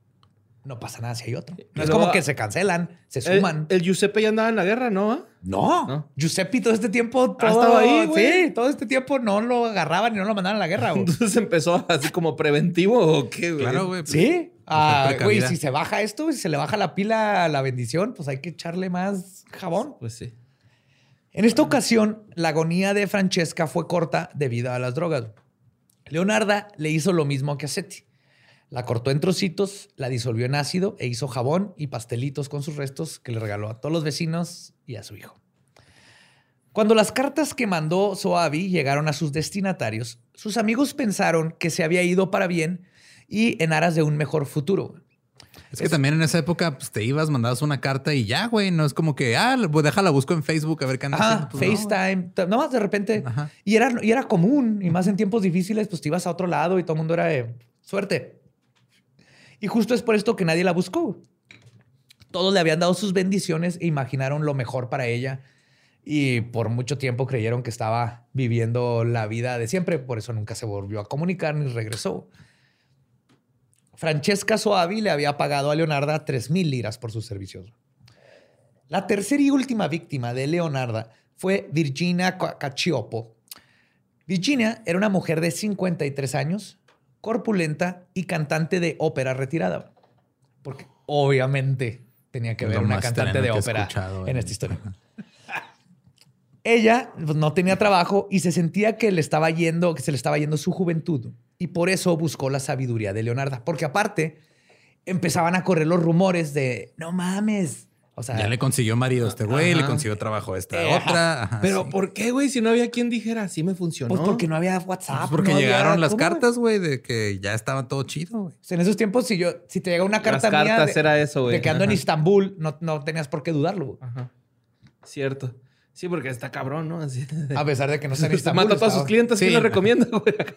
no pasa nada si hay otro. No es como que se cancelan, se suman. El, Giuseppe ya andaba en la guerra, ¿no? No. Giuseppe todo este tiempo todo, estaba ahí, güey. Sí, todo este tiempo no lo agarraban y no lo mandaban a la guerra, güey. Entonces empezó así como preventivo o qué, güey. Claro, güey. sí. Ah, güey, si se baja esto, si se le baja la pila a la bendición, pues hay que echarle más jabón. Pues sí. En esta ocasión, la agonía de Francesca fue corta debido a las drogas. Leonarda le hizo lo mismo que a Seti. La cortó en trocitos, la disolvió en ácido e hizo jabón y pastelitos con sus restos que le regaló a todos los vecinos y a su hijo. Cuando las cartas que mandó Soavi llegaron a sus destinatarios, sus amigos pensaron que se había ido para bien y en aras de un mejor futuro. Es que también en esa época pues, te ibas, mandabas una carta y ya, güey. No es como que, ah, déjala, busco en Facebook a ver qué anda haciendo. Pues, FaceTime. No. más de repente. Y era, y era común. Y más en tiempos difíciles, pues te ibas a otro lado y todo el mundo era de suerte. Y justo es por esto que nadie la buscó. Todos le habían dado sus bendiciones e imaginaron lo mejor para ella. Y por mucho tiempo creyeron que estaba viviendo la vida de siempre. Por eso nunca se volvió a comunicar ni regresó. Francesca Soavi le había pagado a Leonarda 3.000 liras por sus servicios. La tercera y última víctima de Leonarda fue Virginia Cacciopo. Virginia era una mujer de 53 años, corpulenta y cantante de ópera retirada. Porque obviamente tenía que haber una cantante de ópera en esta historia. *laughs* Ella pues, no tenía trabajo y se sentía que le estaba yendo, que se le estaba yendo su juventud y por eso buscó la sabiduría de Leonarda. Porque aparte, empezaban a correr los rumores de, no mames. O sea, ya le consiguió marido a este güey, le consiguió trabajo a esta otra. Pero ¿por qué, güey? Si no había quien dijera, sí me funcionó. Pues porque no había WhatsApp. Pues porque llegaron las cartas, güey, de que ya estaba todo chido, güey. en esos tiempos, si yo, si te llega una carta las mía cartas era eso, güey. de que ando en Istambul, no, no tenías por qué dudarlo. Ajá. Cierto. Sí, porque está cabrón, ¿no? A pesar de que no se necesita. *laughs* Mata a todos sus clientes, sí. ¿quién le recomienda?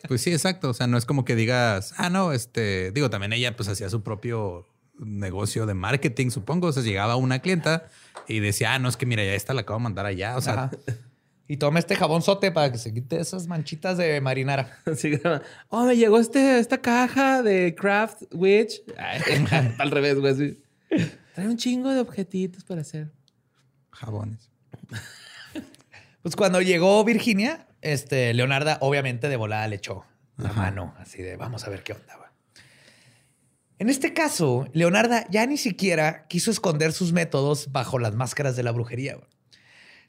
pues sí, exacto. O sea, no es como que digas, ah, no, este, digo, también ella pues hacía su propio negocio de marketing, supongo. O sea, llegaba una clienta y decía, ah, no, es que mira, ya esta la acabo de mandar allá. O sea, y toma este jabón sote para que se quite esas manchitas de marinara. *laughs* Sí, oh, me llegó este, esta caja de Craft Witch. *laughs* al revés, güey. Trae un chingo de objetitos para hacer jabones. *laughs* Pues cuando llegó Virginia, este, Leonarda obviamente de volada le echó la mano, así de vamos a ver qué onda. En este caso, Leonarda ya ni siquiera quiso esconder sus métodos bajo las máscaras de la brujería.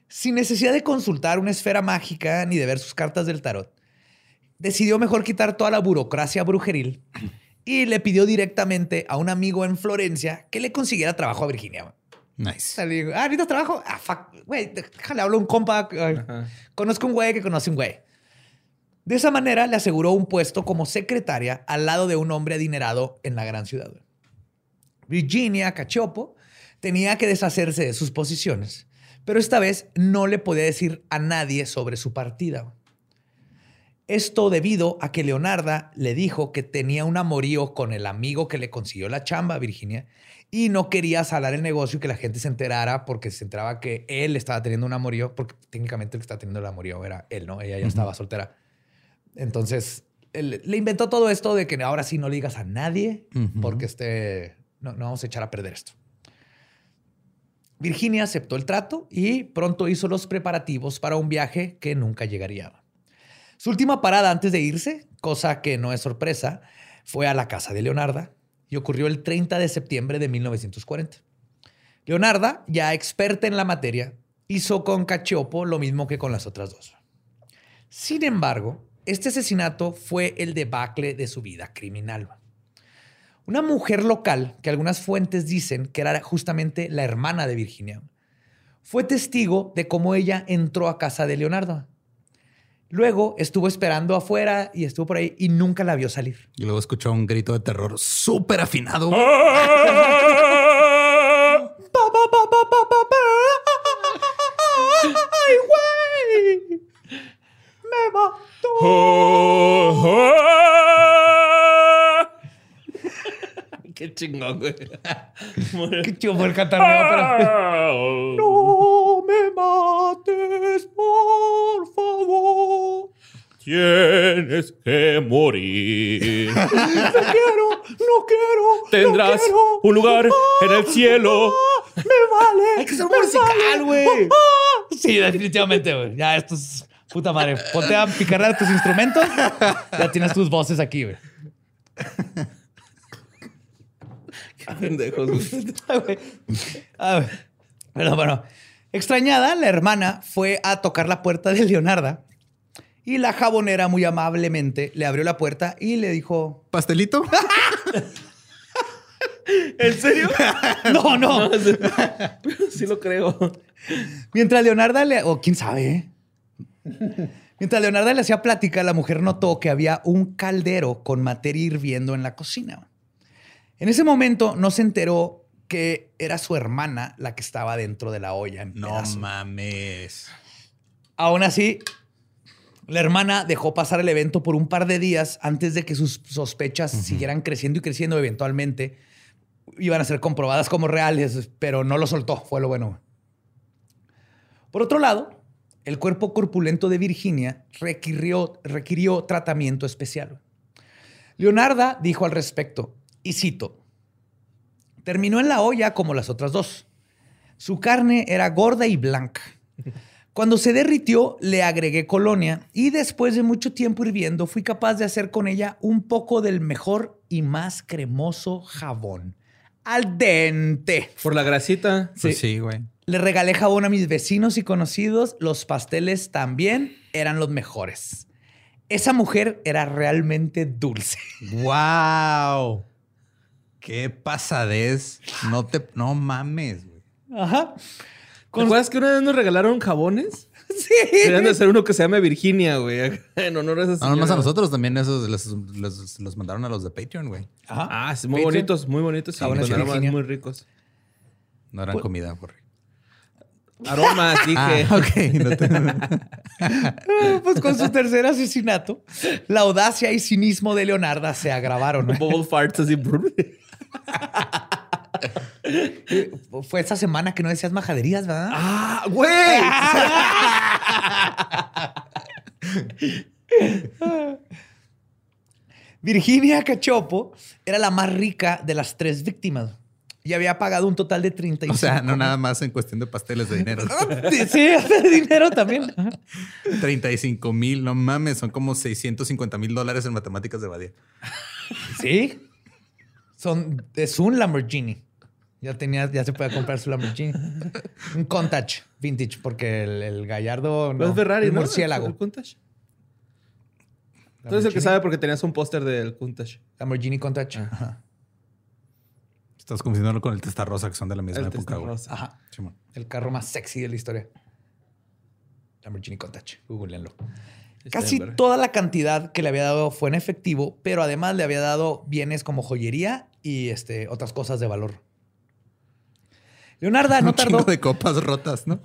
Sin necesidad de consultar una esfera mágica ni de ver sus cartas del tarot, decidió mejor quitar toda la burocracia brujeril y le pidió directamente a un amigo en Florencia que le consiguiera trabajo a Virginia. Nice. ah, ¿necesitas trabajo? Ah, fuck. Güey, déjale, hablo a un compa. Conozco un güey que conoce un güey. De esa manera le aseguró un puesto como secretaria al lado de un hombre adinerado en la gran ciudad. Virginia Cachopo tenía que deshacerse de sus posiciones, pero esta vez no le podía decir a nadie sobre su partida. Esto debido a que Leonarda le dijo que tenía un amorío con el amigo que le consiguió la chamba, Virginia, y no quería salar el negocio y que la gente se enterara porque se enteraba que él estaba teniendo un amorío, porque técnicamente el que estaba teniendo el amorío era él, ¿no? Ella ya estaba soltera. Entonces, le inventó todo esto de que ahora sí no le digas a nadie porque este, no, no vamos a echar a perder esto. Virginia aceptó el trato y pronto hizo los preparativos para un viaje que nunca llegaría. Su última parada antes de irse, cosa que no es sorpresa, fue a la casa de Leonarda y ocurrió el 30 de septiembre de 1940. Leonarda, ya experta en la materia, hizo con Cachopo lo mismo que con las otras dos. Sin embargo, este asesinato fue el debacle de su vida criminal. Una mujer local, que algunas fuentes dicen que era justamente la hermana de Virginia, fue testigo de cómo ella entró a casa de Leonardo Luego estuvo esperando afuera y estuvo por ahí y nunca la vio salir. Y luego escuchó un grito de terror súper afinado. *laughs* ¡Ay, güey! ¡Me mató! *laughs* Qué chingón, güey. Qué chido fue el cantar, pero... No me mates, por favor. Tienes que morir. *laughs* No quiero, no quiero. Tendrás no quiero. un lugar en el cielo. Me vale. Hay que ser musical, vale. güey. Sí, definitivamente, güey. Ya esto es puta madre. Ponte a picarle tus instrumentos. Ya tienes tus voces aquí, güey. Qué pendejos, *laughs* güey. A ver. Pero bueno, extrañada, la hermana fue a tocar la puerta de Leonarda y la jabonera muy amablemente le abrió la puerta y le dijo, ¿Pastelito? *laughs* ¿En serio? no, no. *laughs* Pero sí lo creo. Mientras Leonarda le, o quién sabe, ¿eh? *laughs* Mientras Leonarda le hacía plática, la mujer notó que había un caldero con materia hirviendo en la cocina. En ese momento no se enteró que era su hermana la que estaba dentro de la olla. En No mames. Aún así, la hermana dejó pasar el evento por un par de días antes de que sus sospechas siguieran creciendo y creciendo. Eventualmente iban a ser comprobadas como reales, pero no lo soltó. Fue lo bueno. Por otro lado, el cuerpo corpulento de Virginia requirió, requirió tratamiento especial. Leonarda dijo al respecto, y cito, terminó en la olla como las otras dos. Su carne era gorda y blanca. Cuando se derritió, le agregué colonia y después de mucho tiempo hirviendo, fui capaz de hacer con ella un poco del mejor y más cremoso jabón. Al dente. Por la grasita. Pues sí, güey. Le regalé jabón a mis vecinos y conocidos. Los pasteles también eran los mejores. Esa mujer era realmente dulce. ¡Wow! ¡Qué pasadez! No te... No mames, güey. Ajá. ¿Te acuerdas que una vez nos regalaron jabones? *laughs* Sí. Deberían de hacer uno que se llame Virginia, güey. *laughs* En honor a esa No, señora. nomás a nosotros también esos los mandaron a los de Patreon, güey. Ajá. Ah, sí, muy Patreon. bonitos, muy bonitos. Sí, Jabones Virginia. muy ricos. No eran comida, por Aromas, dije. Ah, *laughs* ok. No te- *laughs* Pues con su tercer asesinato, la audacia y cinismo de Leonarda se agravaron. Bubble *laughs* farts así. Fue esa semana que no decías majaderías, ¿verdad? ¡Ah, güey! Virginia Cachopo era la más rica de las tres víctimas y había pagado un total de 35. O sea, no nada más en cuestión de pasteles de dinero. *laughs* Sí, de dinero también. *laughs* 35 mil, no mames, son como 650 mil dólares en matemáticas de Badía. Sí. Son, es un Lamborghini. Ya tenía, ya se puede comprar su Lamborghini. Un Countach vintage, porque el, el Gallardo No no. es Ferrari, el ¿no? murciélago. ¿El Countach? Entonces el que sabe porque tenías un póster del Countach. Lamborghini Countach. Ajá. Estás confundiéndolo con el Testarossa, que son de la misma El época. Ajá. Simón. El carro más sexy de la historia. Lamborghini Countach. Googleenlo. Casi toda la cantidad que le había dado fue en efectivo, pero además le había dado bienes como joyería y este, otras cosas de valor. Leonarda *laughs* no Un tardó. de copas rotas, ¿no?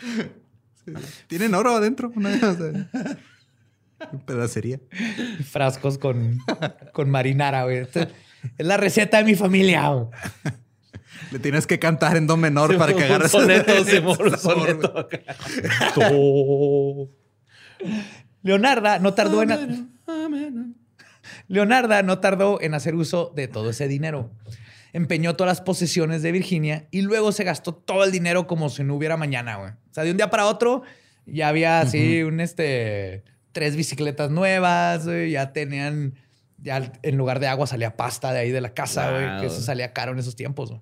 Sí. *laughs* Tienen oro adentro. ¿no? O sea, pedacería. frascos con, con marinara, güey. Es la receta de mi familia. *laughs* Le tienes que cantar en do menor para que Un agarres soneto, un soneto. *laughs* Leonarda no tardó en Leonarda no tardó en hacer uso de todo ese dinero. Empeñó todas las posesiones de Virginia y luego se gastó todo el dinero como si no hubiera mañana, güey. O sea, de un día para otro ya había así un este tres bicicletas nuevas, ya tenían ya en lugar de agua salía pasta de ahí de la casa, güey, Wow. que eso salía caro en esos tiempos, güey.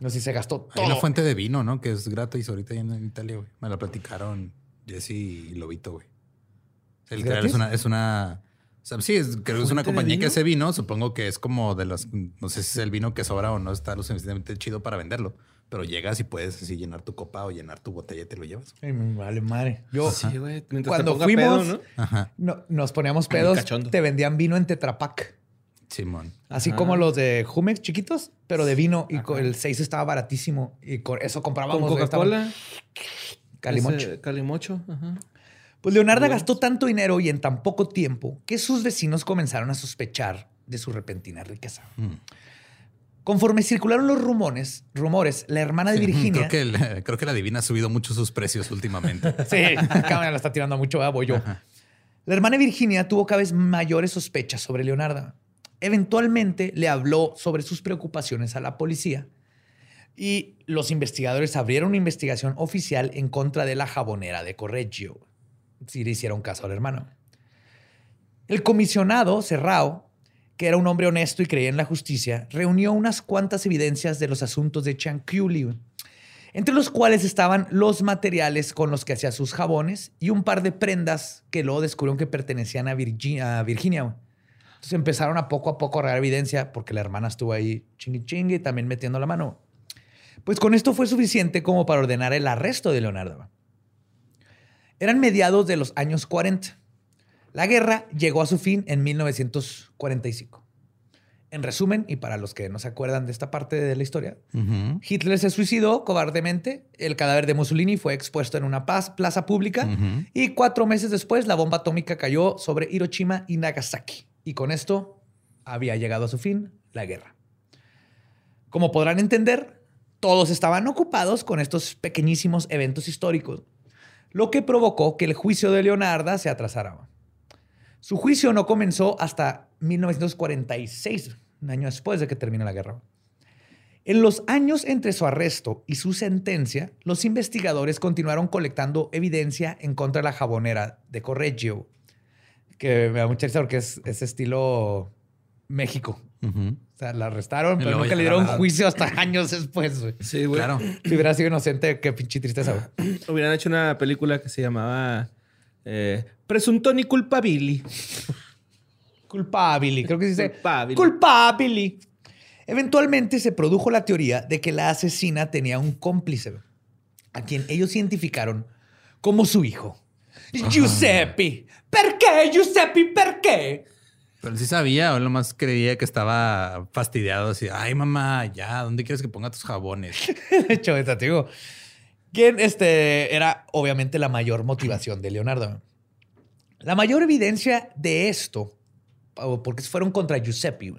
No sé si se gastó todo. Hay una fuente de vino, ¿no? Que es gratis ahorita en, Italia, güey. Me la platicaron Jesse y Lobito, güey. El ¿Es crear gratis? es una, es una. O sea, sí, es, creo que es una ¿Fuente de compañía que hace vino. Supongo que es como de las. No sé si es el vino que sobra o no está lo suficientemente chido para venderlo. Pero llegas y puedes así llenar tu copa o llenar tu botella y te lo llevas. Ay, me vale madre. Yo, Sí, güey. Mientras Cuando fuimos- pedo, ¿no? Ajá. no- nos poníamos pedos, te vendían vino en Tetrapac. Simón. Así Ajá. como los de Jumex chiquitos, pero de vino. Y el 6 estaba baratísimo. Y con eso comprábamos. Con Coca-Cola. Calimocho. Ese Calimocho. Ajá. Pues Leonardo Bien. gastó tanto dinero y en tan poco tiempo que sus vecinos comenzaron a sospechar de su repentina riqueza. Mm. Conforme circularon los rumores, rumores, la hermana de Sí, Virginia. Creo que, el- creo que la Divina ha subido mucho sus precios últimamente. *laughs* Sí, cámara la está tirando mucho, yo. La hermana Virginia tuvo cada vez mayores sospechas sobre Leonarda. Eventualmente le habló sobre sus preocupaciones a la policía y los investigadores abrieron una investigación oficial en contra de la jabonera de Correggio. Si le hicieron caso al hermano. El comisionado Serrao, que era un hombre honesto y creía en la justicia, reunió unas cuantas evidencias de los asuntos de Chanculli, entre los cuales estaban los materiales con los que hacía sus jabones y un par de prendas que luego descubrieron que pertenecían a, Virgi- a Virginia. Entonces empezaron a poco a poco a regar evidencia porque la hermana estuvo ahí chingue y también metiendo la mano. Pues con esto fue suficiente como para ordenar el arresto de Leonardo. Eran mediados de los años 40. La guerra llegó a su fin en 1945. En resumen, y para los que no se acuerdan de esta parte de la historia. Hitler se suicidó cobardemente, el cadáver de Mussolini fue expuesto en una paz- plaza pública y cuatro meses después la bomba atómica cayó sobre Hiroshima y Nagasaki. Y con esto había llegado a su fin la guerra. Como podrán entender, todos estaban ocupados con estos pequeñísimos eventos históricos, lo que provocó que el juicio de Leonarda se atrasara. Su juicio no comenzó hasta 1946, un año después de que termine la guerra. En los años entre su arresto y su sentencia, los investigadores continuaron colectando evidencia en contra de la jabonera de Correggio, que me da mucha risa porque es, es estilo México. O sea, la arrestaron, pero nunca le dieron juicio hasta años después. güey. Sí, güey. Claro. Si hubiera sido inocente, qué pinche tristeza. Hubieran hecho una película que se llamaba eh, Presunto ni culpabili. Culpabili. Creo que se dice Culpabili. culpabili. Eventualmente se produjo la teoría de que la asesina tenía un cómplice a quien ellos identificaron como su hijo. Giuseppe. ¿Por qué, Giuseppe? ¿Por qué? Pero él sí sabía, o lo más creía que estaba fastidiado así. Ay, mamá, ya, ¿dónde quieres que ponga tus jabones? *laughs* De hecho, te digo, quien este, era obviamente la mayor motivación de Leonardo. La mayor evidencia de esto, porque fueron contra Giuseppe,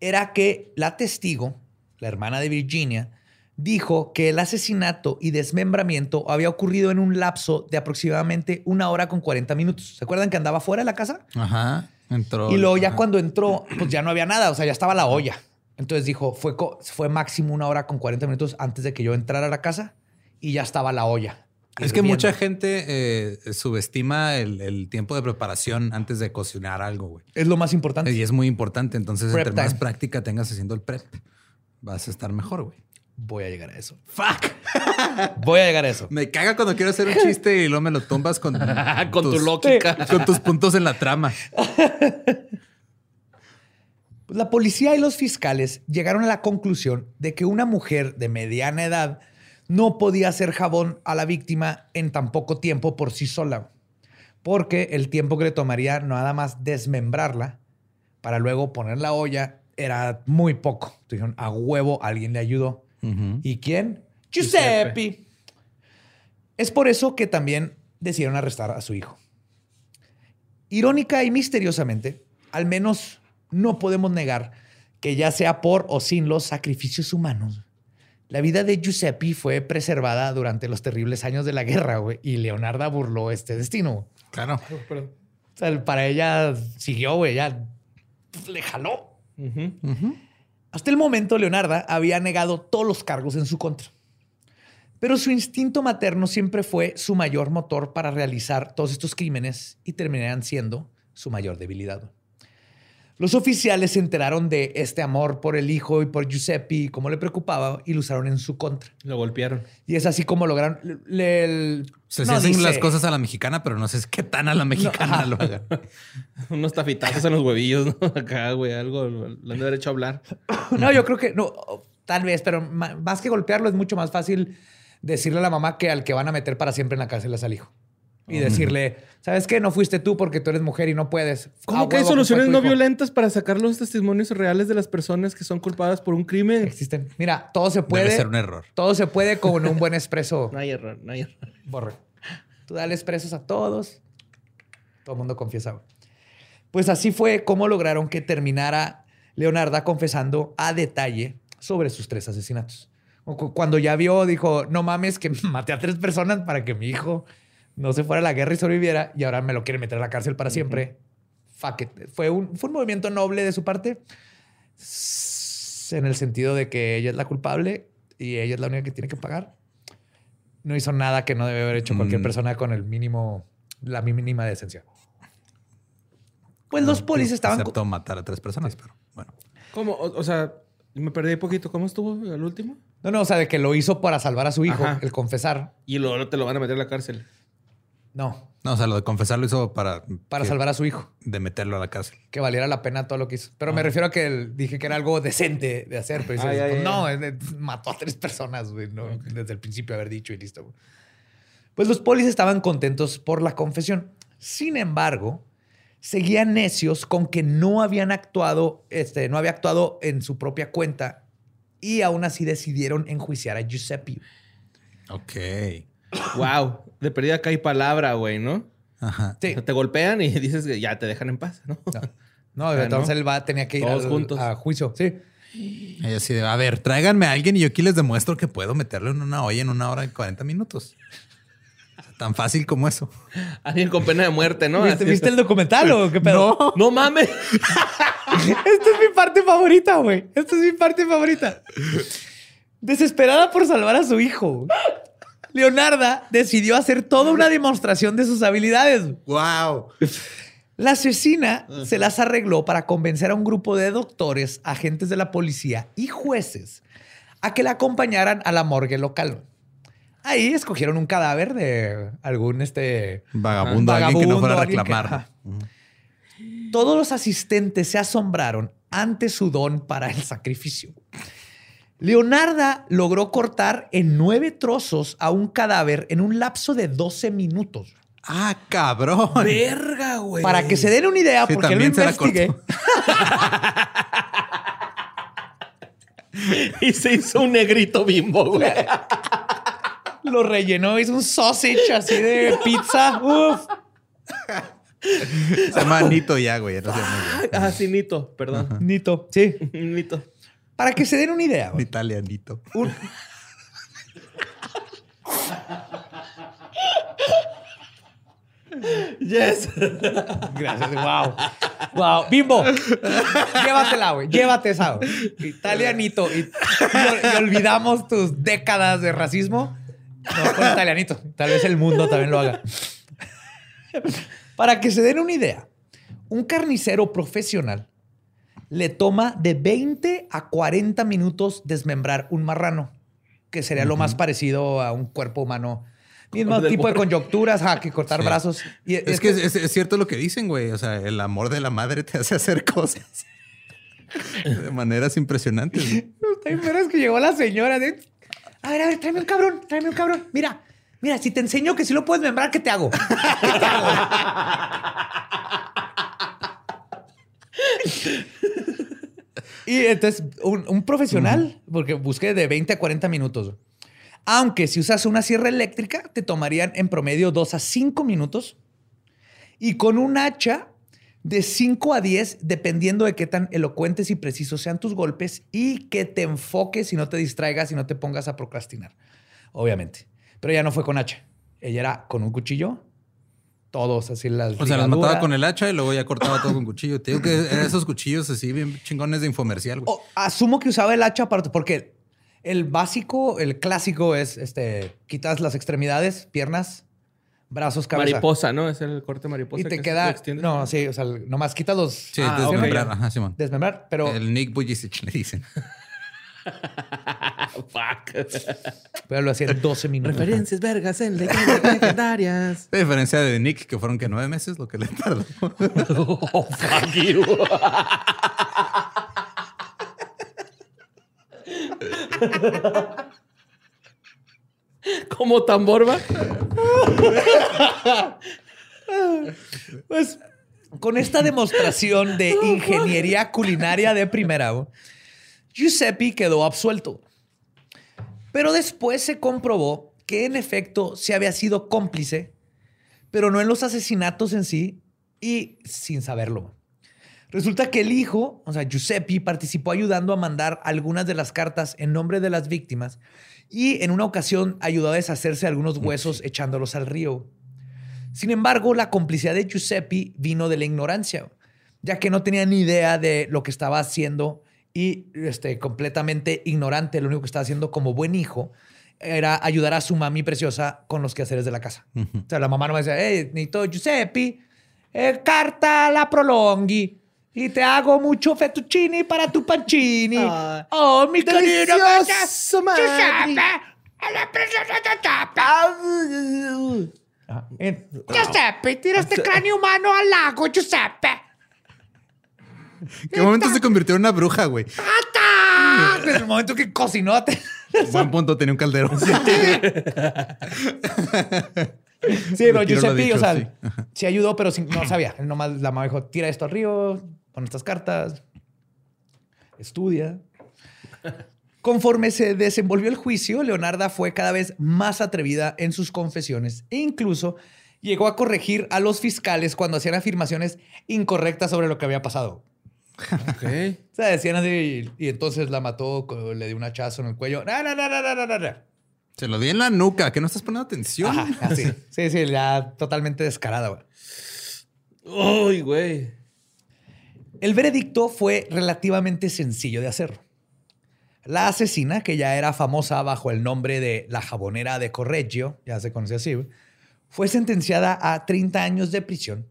era que la testigo, la hermana de Virginia, dijo que el asesinato y desmembramiento había ocurrido en un lapso de aproximadamente una hora con 40 minutos. ¿Se acuerdan que andaba fuera de la casa? Ajá. Entró. Y luego ya ajá. cuando entró, pues ya no había nada, o sea, ya estaba la olla. Entonces dijo, fue, fue máximo una hora con 40 minutos antes de que yo entrara a la casa y ya estaba la olla. Es que mucha gente eh, subestima el, el tiempo de preparación antes de cocinar algo, güey. Es lo más importante. Y es muy importante. Entonces, Prep entre más práctica tengas haciendo el prep, vas a estar mejor, güey. Voy a llegar a eso. Fuck. *laughs* Voy a llegar a eso. Me caga cuando quiero hacer un chiste y luego me lo tumbas con, *laughs* Con tu lógica. Con tus puntos en la trama. *laughs* La policía y los fiscales llegaron a la conclusión de que una mujer de mediana edad no podía hacer jabón a la víctima en tan poco tiempo por sí sola, porque el tiempo que le tomaría nada más desmembrarla para luego poner la olla era muy poco. Dijeron, a huevo, alguien le ayudó. ¿Y quién? Giuseppe. Es por eso que también decidieron arrestar a su hijo. Irónica y misteriosamente, al menos no podemos negar que ya sea por o sin los sacrificios humanos, la vida de Giuseppe fue preservada durante los terribles años de la guerra, güey, y Leonarda burló este destino. Claro. O sea, para ella siguió, güey, ya le jaló. Hasta el momento, Leonarda había negado todos los cargos en su contra. Pero su instinto materno siempre fue su mayor motor para realizar todos estos crímenes y terminarían siendo su mayor debilidad. Los oficiales se enteraron de este amor por el hijo y por Giuseppe y cómo le preocupaba y lo usaron en su contra. Lo golpearon. Y es así como lograron. Le, se hacen las cosas a la mexicana, pero no sé qué tan a la *laughs* mexicana lo hagan. *laughs* Unos tafitazos en los huevillos, ¿no? *laughs* Acá, güey, algo lo han de haber hecho hablar. *coughs* no, yo creo que no, tal vez, pero más que golpearlo es mucho más fácil decirle a la mamá que al que van a meter para siempre en la cárcel es al hijo y decirle, ¿sabes qué? No fuiste tú porque tú eres mujer y no puedes. ¿Cómo que hay soluciones no violentas para sacar los testimonios reales de las personas que son culpadas por un crimen? Existen. Mira, todo se puede. Debe ser un error. Todo se puede con un buen expreso. *laughs* no hay error, no hay error. Borre. Tú dale expresos a todos. Todo el mundo confiesa. Pues así fue como lograron que terminara Leonarda confesando a detalle sobre sus tres asesinatos. Cuando ya vio, dijo, no mames que *laughs* maté a tres personas para que mi hijo no se fuera a la guerra y sobreviviera y ahora me lo quiere meter a la cárcel para siempre. Fue un, fue un movimiento noble de su parte en el sentido de que ella es la culpable y ella es la única que tiene que pagar. No hizo nada que no debe haber hecho cualquier mm. persona con el mínimo, la mínima decencia. Pues los polis estaban... Excepto matar a tres personas, pero bueno. ¿Cómo? O, sea, me perdí poquito. ¿Cómo estuvo el último? No, no, o sea, de que lo hizo para salvar a su hijo, el confesar. Y luego te lo van a meter a la cárcel. No. No, o sea, lo de confesarlo hizo para... Para salvar a su hijo. De meterlo a la cárcel. Que valiera la pena todo lo que hizo. Pero me ah. refiero a que dije que era algo decente de hacer. Pero no, mató a tres personas, güey. Desde el principio haber dicho y listo. Pues los polis estaban contentos por la confesión. Sin embargo, seguían necios con que no habían actuado, este, no había actuado en su propia cuenta y aún así decidieron enjuiciar a Giuseppe. Ok. Wow, de perdida acá hay palabra, güey, ¿no? Ajá. Sí. te golpean y *laughs* dices que ya te dejan en paz, ¿no? No, entonces él va, tenía que ir juntos. a juicio, sí. Y así a ver, tráiganme a alguien y yo aquí les demuestro que puedo meterlo en una olla en una hora y 40 minutos. Tan fácil como eso. Alguien con pena de muerte, ¿no? ¿Viste, el documental o qué pedo? No, no mames. *laughs* Esta es mi parte favorita, güey. Esta es mi parte favorita. Desesperada por salvar a su hijo. Leonarda decidió hacer toda una demostración de sus habilidades. ¡Wow! La asesina se las arregló para convencer a un grupo de doctores, agentes de la policía y jueces a que la acompañaran a la morgue local. Ahí escogieron un cadáver de algún este vagabundo, alguien que no fuera a reclamar. Todos los asistentes se asombraron ante su don para el sacrificio. Leonarda logró cortar en nueve trozos a un cadáver en un lapso de 12 minutos. Ah, cabrón. Verga, güey. Para que se den una idea, porque lo investigué. *laughs* y se hizo un negrito bimbo, güey. Lo rellenó, hizo un sausage así de pizza. Uf. Se llama Nito ya, güey. ah, sí, Nito, perdón. Nito, sí. *laughs* Nito. Para que se den una idea. Un italianito. Yes. Gracias. Wow. Wow. Bimbo. Llévatela, güey. Llévate esa, Italianito. Y, olvidamos tus décadas de racismo. No, con italianito. Tal vez el mundo también lo haga. Para que se den una idea, un carnicero profesional le toma de 20 a 40 minutos desmembrar un marrano, que sería lo más parecido a un cuerpo humano. Mismo tipo de coyunturas, que cortar brazos. Y es, que es, cierto lo que dicen, güey. O sea, el amor de la madre te hace hacer cosas. *laughs* de maneras impresionantes. Está es que llegó la señora de... A ver, a ver, tráeme un cabrón, tráeme un cabrón. Mira, mira, si te enseño que si lo puedes membrar, ¿qué te hago? ¿Qué te hago? *laughs* *laughs* y entonces, un, profesional, porque busqué de 20 a 40 minutos. Aunque si usas una sierra eléctrica, te tomarían en promedio 2 a 5 minutos. Y con un hacha, de 5 a 10, dependiendo de qué tan elocuentes y precisos sean tus golpes y que te enfoques y no te distraigas y no te pongas a procrastinar. Obviamente. Pero ya no fue con hacha. Ella era con un cuchillo. Todos así las. O sea, las mataba con el hacha y luego ya cortaba todo con cuchillo. Te digo que eran esos cuchillos así bien chingones de infomercial. asumo que usaba el hacha para, porque el básico, el clásico es este: quitas las extremidades, piernas, brazos, cabeza. Mariposa, ¿no? Es el corte mariposa. Y te queda. No, sí, o sea, nomás quita los. Sí, ah, desmembrar. Ajá, Simón. Desmembrar, pero. El Nick Bujicic le dicen. *laughs* Fuck. Pero lo hacía en 12 minutos. Referencias vergas en *laughs* legendarias. La diferencia de Nick, que fueron que nueve meses lo que le tardó. *laughs* oh, fuck you. Como tamborba. pues con esta demostración de ingeniería culinaria de primera, Giuseppe quedó absuelto. Pero después se comprobó que en efecto se había sido cómplice, pero no en los asesinatos en sí y sin saberlo. Resulta que el hijo, o sea, Giuseppe, participó ayudando a mandar algunas de las cartas en nombre de las víctimas y en una ocasión ayudó a deshacerse algunos huesos echándolos al río. Sin embargo, la complicidad de Giuseppe vino de la ignorancia, ya que no tenía ni idea de lo que estaba haciendo y este, completamente ignorante, lo único que estaba haciendo como buen hijo era ayudar a su mami preciosa con los quehaceres de la casa. O sea, la mamá no me decía, hey, necesito Giuseppe, eh, carta la prolonghi. Y te hago mucho fettuccini para tu pancini. oh, mi querido Giuseppe. Giuseppe, tira este cráneo humano al lago, Giuseppe. *laughs* ¿Qué momento se convirtió en una bruja, güey? ¡Ata! En el momento que cocinó. *laughs* Buen punto, tenía un caldero. Sí, no, Giuseppe, o sea, sí. ayudó, pero no sabía. Él nomás la mamá dijo, tira esto al río, con estas cartas, estudia. Conforme se desenvolvió el juicio, Leonarda fue cada vez más atrevida en sus confesiones e incluso llegó a corregir a los fiscales cuando hacían afirmaciones incorrectas sobre lo que había pasado. Ok. *laughs* o sea, decían así y, entonces la mató, le dio un hachazo en el cuello. No, no, no, no, no, no. Se lo di en la nuca, que no estás poniendo atención. *laughs* así. Sí, sí, ya totalmente descarada, güey. Uy, güey. El veredicto fue relativamente sencillo de hacer. La asesina, que ya era famosa bajo el nombre de la jabonera de Correggio, ya se conocía así, fue sentenciada a 30 años de prisión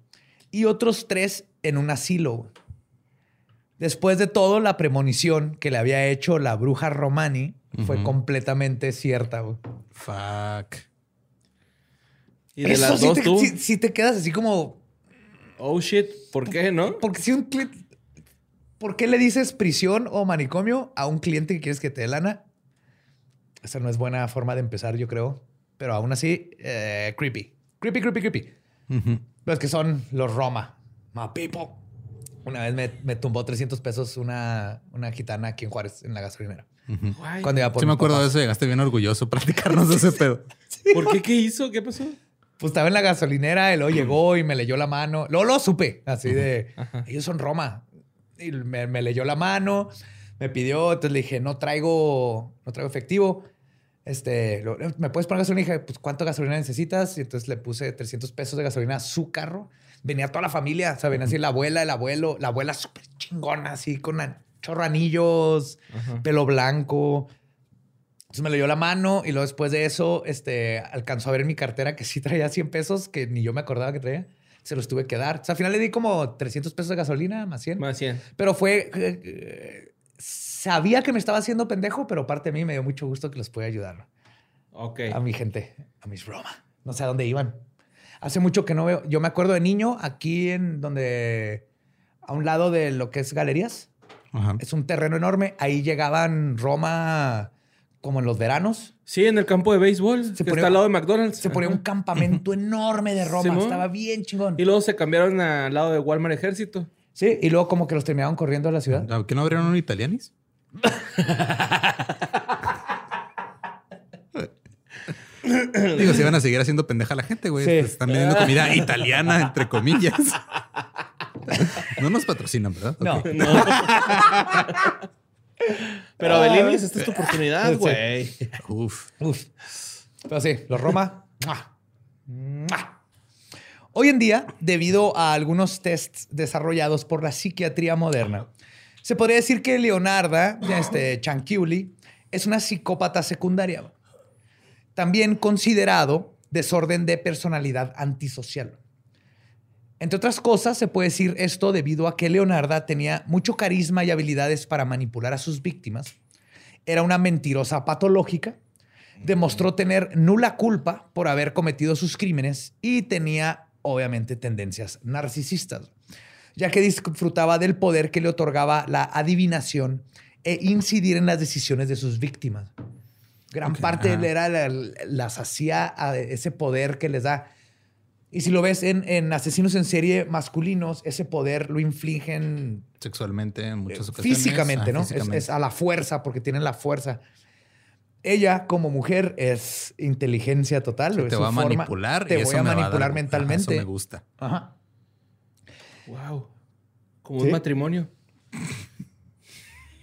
y otros tres en un asilo. Después de todo, la premonición que le había hecho la bruja Romani fue completamente cierta. Fuck. Y de las dos, tú. Si, te quedas así como. Oh shit, ¿por qué no? Porque si un cliente. ¿Por qué le dices prisión o manicomio a un cliente que quieres que te dé lana? Esa no es buena forma de empezar, yo creo. Pero aún así, eh, creepy. Creepy, creepy, creepy. Los que son los Roma. My people. Una vez me, tumbó 300 pesos una, una gitana aquí en Juárez, en la gasolinera. Cuando iba por sí, me acuerdo de eso. Llegaste bien orgulloso platicarnos de ese *laughs* pedo. ¿Por qué? ¿Qué hizo? ¿Qué pasó? Pues estaba en la gasolinera y luego llegó y me leyó la mano. Luego lo supe, así de... Ellos son Roma. Y me, leyó la mano, me pidió, entonces le dije, no traigo, no traigo efectivo. Este, ¿me puedes poner gasolina? Y dije, pues, ¿cuánto gasolina necesitas? Y entonces le puse 300 pesos de gasolina a su carro. Venía toda la familia, o sea, venía así la abuela, el abuelo, la abuela súper chingona, así con chorranillos, pelo blanco. Entonces me le dio la mano y luego después de eso, este, alcanzó a ver en mi cartera que sí traía 100 pesos, que ni yo me acordaba que traía. Se los tuve que dar. O sea, al final le di como 300 pesos de gasolina, más 100. Más 100. Pero fue... Eh, sabía que me estaba haciendo pendejo, pero parte de mí me dio mucho gusto que los pude ayudar. Ok. A mi gente, a mis Roma. No sé a dónde iban. Hace mucho que no veo. Yo me acuerdo de niño aquí en donde... A un lado de lo que es galerías Es un terreno enorme. Ahí llegaban Roma como en los veranos. Sí, en el campo de béisbol, se que está al lado de McDonald's. Se ponía un campamento *laughs* enorme de Roma. Estaba bien chingón. Y luego se cambiaron al lado de Walmart Ejército. Sí, y luego como que los terminaron corriendo a la ciudad. ¿Que no abrieron un italianis? *laughs* Digo, si van a seguir haciendo pendeja a la gente, güey. Están vendiendo comida italiana, entre comillas. No nos patrocinan, ¿verdad? No. *laughs* Pero Belinis, esta es tu oportunidad, güey. Uf. Uf. Pero sí, los Roma. Hoy en día, debido a algunos tests desarrollados por la psiquiatría moderna, se podría decir que Leonarda, este, Chanchiuli, es una psicópata secundaria. También considerado desorden de personalidad antisocial. Entre otras cosas, se puede decir esto debido a que Leonarda tenía mucho carisma y habilidades para manipular a sus víctimas. Era una mentirosa patológica. Demostró tener nula culpa por haber cometido sus crímenes y tenía, obviamente, tendencias narcisistas, ya que disfrutaba del poder que le otorgaba la adivinación e incidir en las decisiones de sus víctimas. Gran parte era las hacía a ese poder que les da y si lo ves en, asesinos en serie masculinos, ese poder lo infligen sexualmente en muchas ocasiones. Físicamente, ¿no? Es, a la fuerza, porque tienen la fuerza. Ella, como mujer, es inteligencia total. te va a manipular. Te voy a manipular mentalmente. eso me gusta. Ajá. Wow. Como un matrimonio.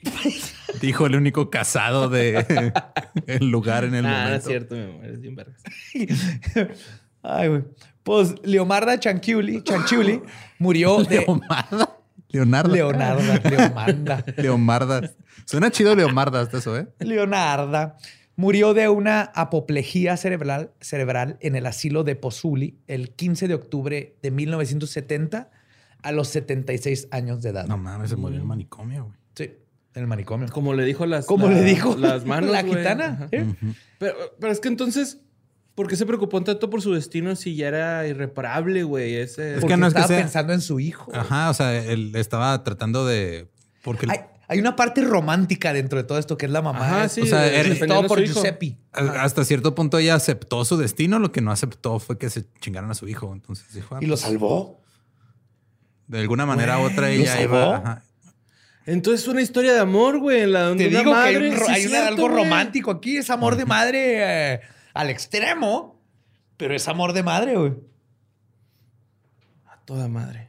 *laughs* Dijo el único casado de *laughs* el lugar en el ah, momento. es cierto, mi amor. Es bien vergas. *laughs* Ay, güey. Pues Leomarda Chanchiuli, Chanchiuli murió de... ¿Leomarda? Leonardo. Leonarda, Leomarda. Leomarda. Suena chido Leomarda hasta eso, ¿eh? Leonarda murió de una apoplejía cerebral, cerebral en el asilo de Pozuli el 15 de octubre de 1970 a los 76 años de edad. No mames, se murió en el manicomio, güey. Sí, en el manicomio. Como le dijo las... Como le dijo las *laughs* manos, La gitana. ¿eh? pero, pero es que entonces ¿Por qué se preocupó tanto por su destino si ya era irreparable, güey? Ese... Es que no estaba pensando en su hijo. Ajá, o sea, él estaba tratando de... Porque... Hay, una parte romántica dentro de todo esto que es la mamá. Ajá, sí, o sea, era todo por Giuseppe. Hasta cierto punto ella aceptó su destino. Lo que no aceptó fue que se chingaran a su hijo. Entonces dijo... Ah, ¿Y lo pues, salvó? De alguna manera u otra ella iba... Ajá. Entonces es una historia de amor, güey. La donde Te digo madre, que hay, algo romántico aquí. Es amor de madre... Eh, al extremo, pero es amor de madre, güey. A toda madre.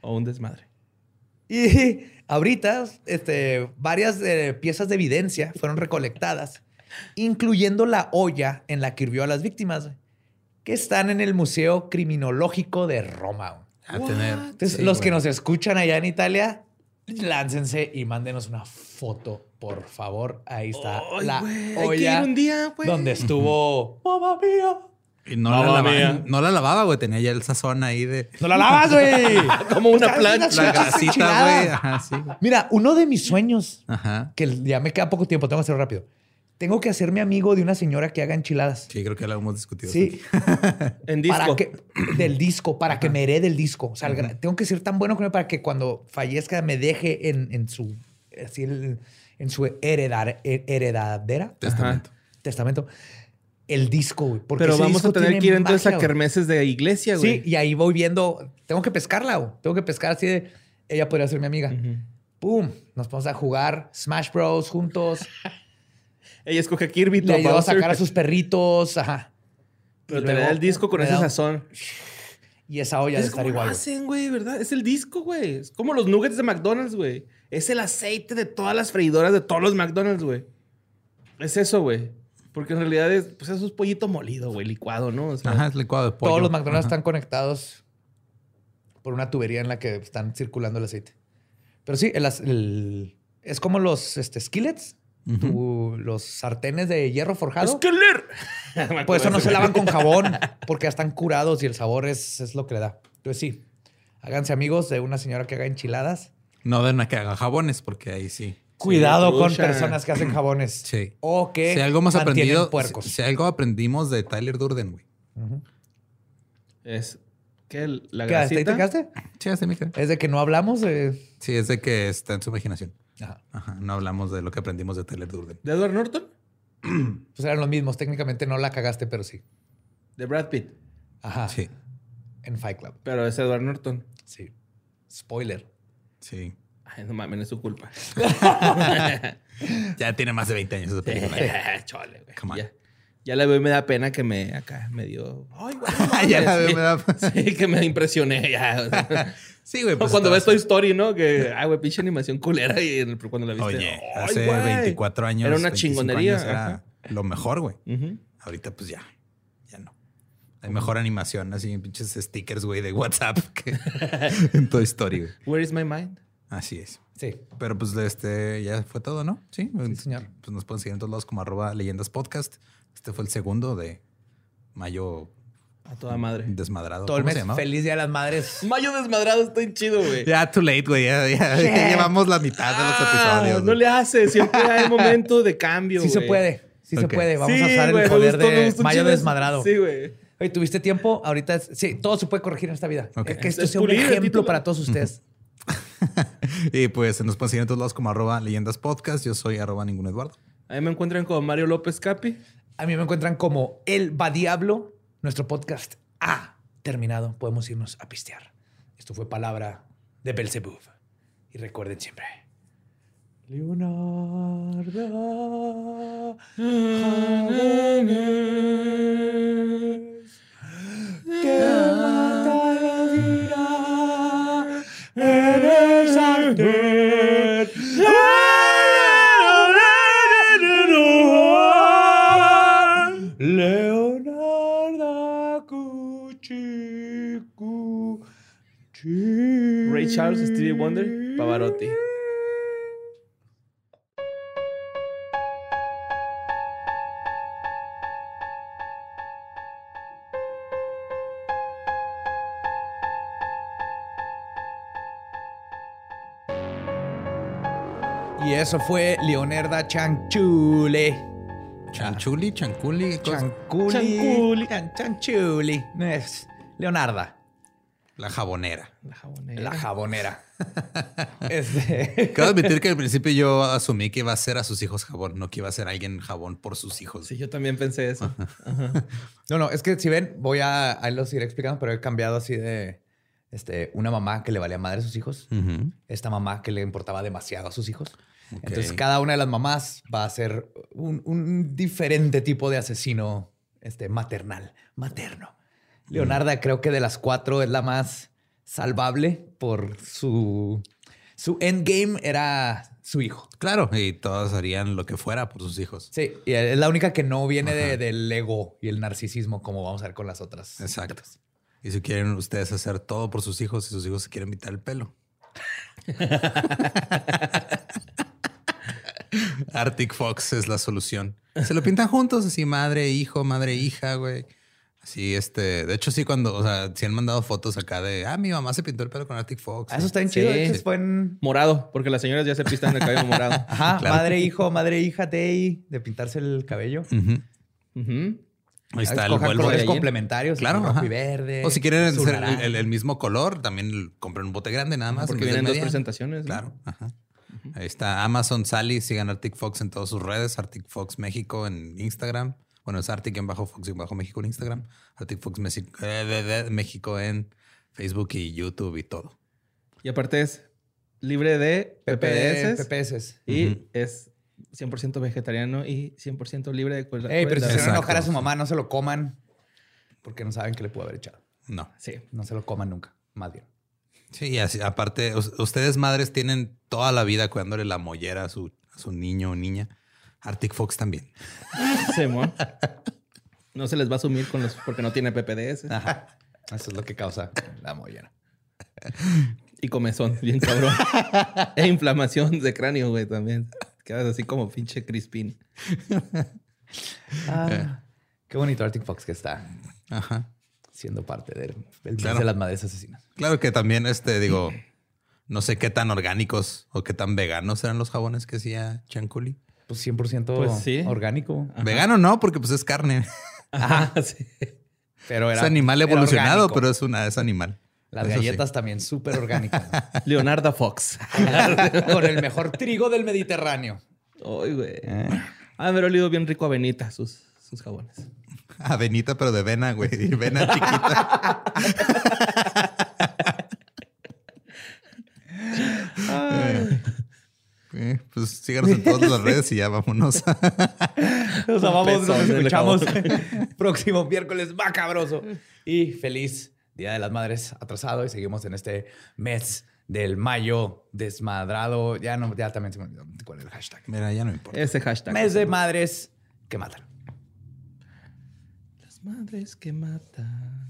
O un desmadre. Y ahorita, este, varias eh, piezas de evidencia fueron recolectadas, incluyendo la olla en la que hirvió a las víctimas, que están en el Museo Criminológico de Roma. A tener. Entonces, los que nos escuchan allá en Italia, láncense y mándenos una foto, por favor. Ahí está la olla un día, donde estuvo mamá mía. Y no, la lavaba, no la lavaba, güey. Tenía ya el sazón ahí de. ¡No la lavas, güey! *laughs* Como una plancha. La grasita, güey. Ajá, sí. Mira, uno de mis sueños, que ya me queda poco tiempo, tengo que hacerlo rápido tengo que hacerme amigo de una señora que haga enchiladas. Sí, creo que lo hemos discutido. Sí. *laughs* en disco. del disco, para que me herede el disco. O sea, tengo que ser tan bueno con él para que cuando fallezca me deje en, su, en su heredar, heredadera. Testamento. testamento. El disco, güey. Pero vamos a tener que ir entonces a kermeses de iglesia, güey. Sí, y ahí voy viendo. Tengo que pescarla, güey. Tengo que pescar así de. Ella podría ser mi amiga. ¡Pum! Nos vamos a jugar Smash Bros. juntos. *laughs* Ella escoge a Kirby. Le ayudó a sacar a sus perritos. Ajá. Pero te da el disco con ese sazón. Y esa olla de estar igual. Lo hacen, güey, ¿verdad? Es el disco, güey. Es como los nuggets de McDonald's, güey. Es el aceite de todas las freidoras de todos los McDonald's, güey. Es eso, güey. Porque en realidad es, pues eso es pollito molido, güey, licuado, ¿no? Ajá, es licuado de pollo. Todos los McDonald's están conectados por una tubería en la que están circulando el aceite. Pero sí, el, es como los este, skillets los sartenes de hierro forjado. ¡Esqueler! *laughs* Pues eso no se lavan con jabón porque ya están curados y el sabor es, es lo que le da. Entonces sí, háganse amigos de una señora que haga enchiladas. No de una que haga jabones porque ahí sí. Cuidado con personas que hacen jabones. Sí. O que si algo más aprendido, puercos. Si, algo aprendimos de Tyler Durden, güey. Es ¿Qué? ¿La ¿Qué, ¿Hasta ahí te grasita? quedaste? Sí, Es de que no hablamos. eh, Sí, es de que está en su imaginación. Ajá. Ajá. No hablamos de lo que aprendimos de Tyler Durden. ¿De Edward Norton? *clears throat* Pues eran los mismos. Técnicamente no la cagaste, pero sí. De Brad Pitt. Ajá. Sí, En Fight Club. Pero es Edward Norton. Sí. Spoiler. sí. Ay, no mames, no es su culpa. *laughs* Ya tiene más de 20 años esa película. *laughs* Chole, güey. Come on. Ya, ya la veo y me da pena que me acá me dio. Ay, güey. no Ya la veo, me da- *laughs* Sí, que me impresioné ya. O. Sí, güey. pues, cuando ves Toy Story, ¿no? Que, ay, güey, pinche animación culera. Y el- cuando la viste. Oye, hace güey. 24 años. Era una 25 chingonería. Era ajá. lo mejor, güey. Ahorita, pues ya. Ya no. Hay mejor animación, así pinches stickers, güey, de WhatsApp *laughs* que en Toy Story, güey. Where is my mind? Así es. Sí. Pero pues este ya fue todo, ¿no? Sí, señor. Pues nos pueden seguir en todos lados como arroba leyendas podcast. Este fue el segundo de mayo A toda madre. desmadrado. Todo el ¿Cómo se mes. Feliz Día de las Madres. *laughs* Mayo desmadrado está bien chido, güey. Ya, too late, güey. Ya, ya- ya llevamos la mitad de los Ah, episodios. no le hace. Siempre hay *laughs* momento de cambio. Sí se puede. Sí se puede. Vamos Sí, a usar el poder gustó, de Mayo. Desmadrado. Sí, güey. Oye, ¿tuviste tiempo? Ahorita, es- sí, todo se puede corregir en esta vida. Ok. Es que esto Es sea un ejemplo para todos ustedes. *laughs* Y pues nos pueden seguir en todos lados como arroba leyendas podcast. Yo soy arroba ningún Eduardo. Ahí me encuentran con Mario López Capi. A mí me encuentran como El Va Diablo. Nuestro podcast ha terminado. Podemos irnos a pistear. Esto fue palabra de Belzebub. Y recuerden siempre. Leonardo. Que mata la vida en el Charles, Stevie Wonder, Pavarotti. Y eso fue Leonarda Chanchule. Chanchuli, chanculi. Chanculi. Chanculi. Chan- Chanchuli. Es Leonarda, La jabonera. La jabonera. la jabonera. *laughs* Este, Quiero admitir que al principio yo asumí que iba a ser a sus hijos jabón, no que iba a ser alguien jabón por sus hijos. Sí, yo también pensé eso. No, no, es que si ven, voy a, ahí los iré explicando, pero he cambiado así de este, una mamá que le valía madre a sus hijos, esta mamá que le importaba demasiado a sus hijos. Entonces, cada una de las mamás va a ser un, un diferente tipo de asesino este, maternal, materno. Leonarda creo que de las cuatro es la más salvable por su... Su endgame era su hijo. Claro, y todos harían lo que fuera por sus hijos. Sí, y es la única que no viene de- del ego y el narcisismo como vamos a ver con las otras. Exacto. Y si quieren ustedes hacer todo por sus hijos y sus hijos se quieren pintar el pelo. *laughs* Arctic Fox es la solución. Se lo pintan juntos, así madre, hijo, madre, hija, güey. Así, este, de hecho, sí, cuando, o sea, sí han mandado fotos acá de, ah, mi mamá se pintó el pelo con Arctic Fox. Ah, eso está bien Sí. chido. De hecho, fue en- Morado, porque las señoras ya se pistan el cabello morado. *laughs* Ajá, Claro. madre, hijo, madre, hija, Tei, de pintarse el cabello. Ujú. Ujú. Ahí está el Escojan vuelvo colores complementarios. Claro, rojo y verde. O si quieren el, el- el mismo color, también compren un bote grande nada más. Porque vienen dos presentaciones. ¿no? Claro. ajá. Ahí está Amazon Sally. Sigan Arctic Fox en todas sus redes. Arctic Fox México en Instagram. Bueno, es Arctic en bajo Fox en bajo México en Instagram. Arctic Fox eh, de- de- México en Facebook y YouTube y todo. Y aparte es libre de PP, PPDS PPS. y Ujú. es 100% vegetariano y 100% libre de col- Ey, pero si se van a enojar a su mamá, no se lo coman. Porque no saben qué le pudo haber echado. No. Sí. No se lo coman nunca. Más bien. Sí, y así, aparte, us- ustedes madres tienen toda la vida cuidándole la mollera a su, a su niño o niña. Arctic Fox también. *laughs* Simón. No se les va a asumir con los porque no tiene PPDS Ajá. *laughs* Eso es lo que causa la mollera. y comezón, bien cabrón. *laughs* e inflamación de cráneo, güey, también. Quedas así como pinche crispín. Ah, qué bonito Arctic Fox que está Ajá. siendo parte del, del Claro. de las madres asesinas. Claro que también, este, digo, no sé qué tan orgánicos o qué tan veganos eran los jabones que hacía Chanculi. Pues 100% Pues sí. orgánico. Vegano no, porque pues es carne. *laughs* Ajá, sí. Pero era, es animal evolucionado, pero es una es animal. Las Eso sí. galletas también súper orgánicas. *laughs* Leonardo Fox. *laughs* Con el mejor trigo del Mediterráneo. Ay, güey. Ah, me ha olido bien rico a Benita sus, sus jabones. Avenita, pero de vena, güey. Y Vena chiquita. Eh, pues síganos en todas las redes y ya vámonos. *laughs* Nos amamos, nos del escuchamos *laughs* próximo miércoles macabroso. Y feliz Día de las Madres atrasado. Y seguimos en este mes del mayo desmadrado. Ya no, ya también se me olvidó cuál es el hashtag. Mira, ya no importa. Ese hashtag. Mes de madres que matan. Las madres que matan.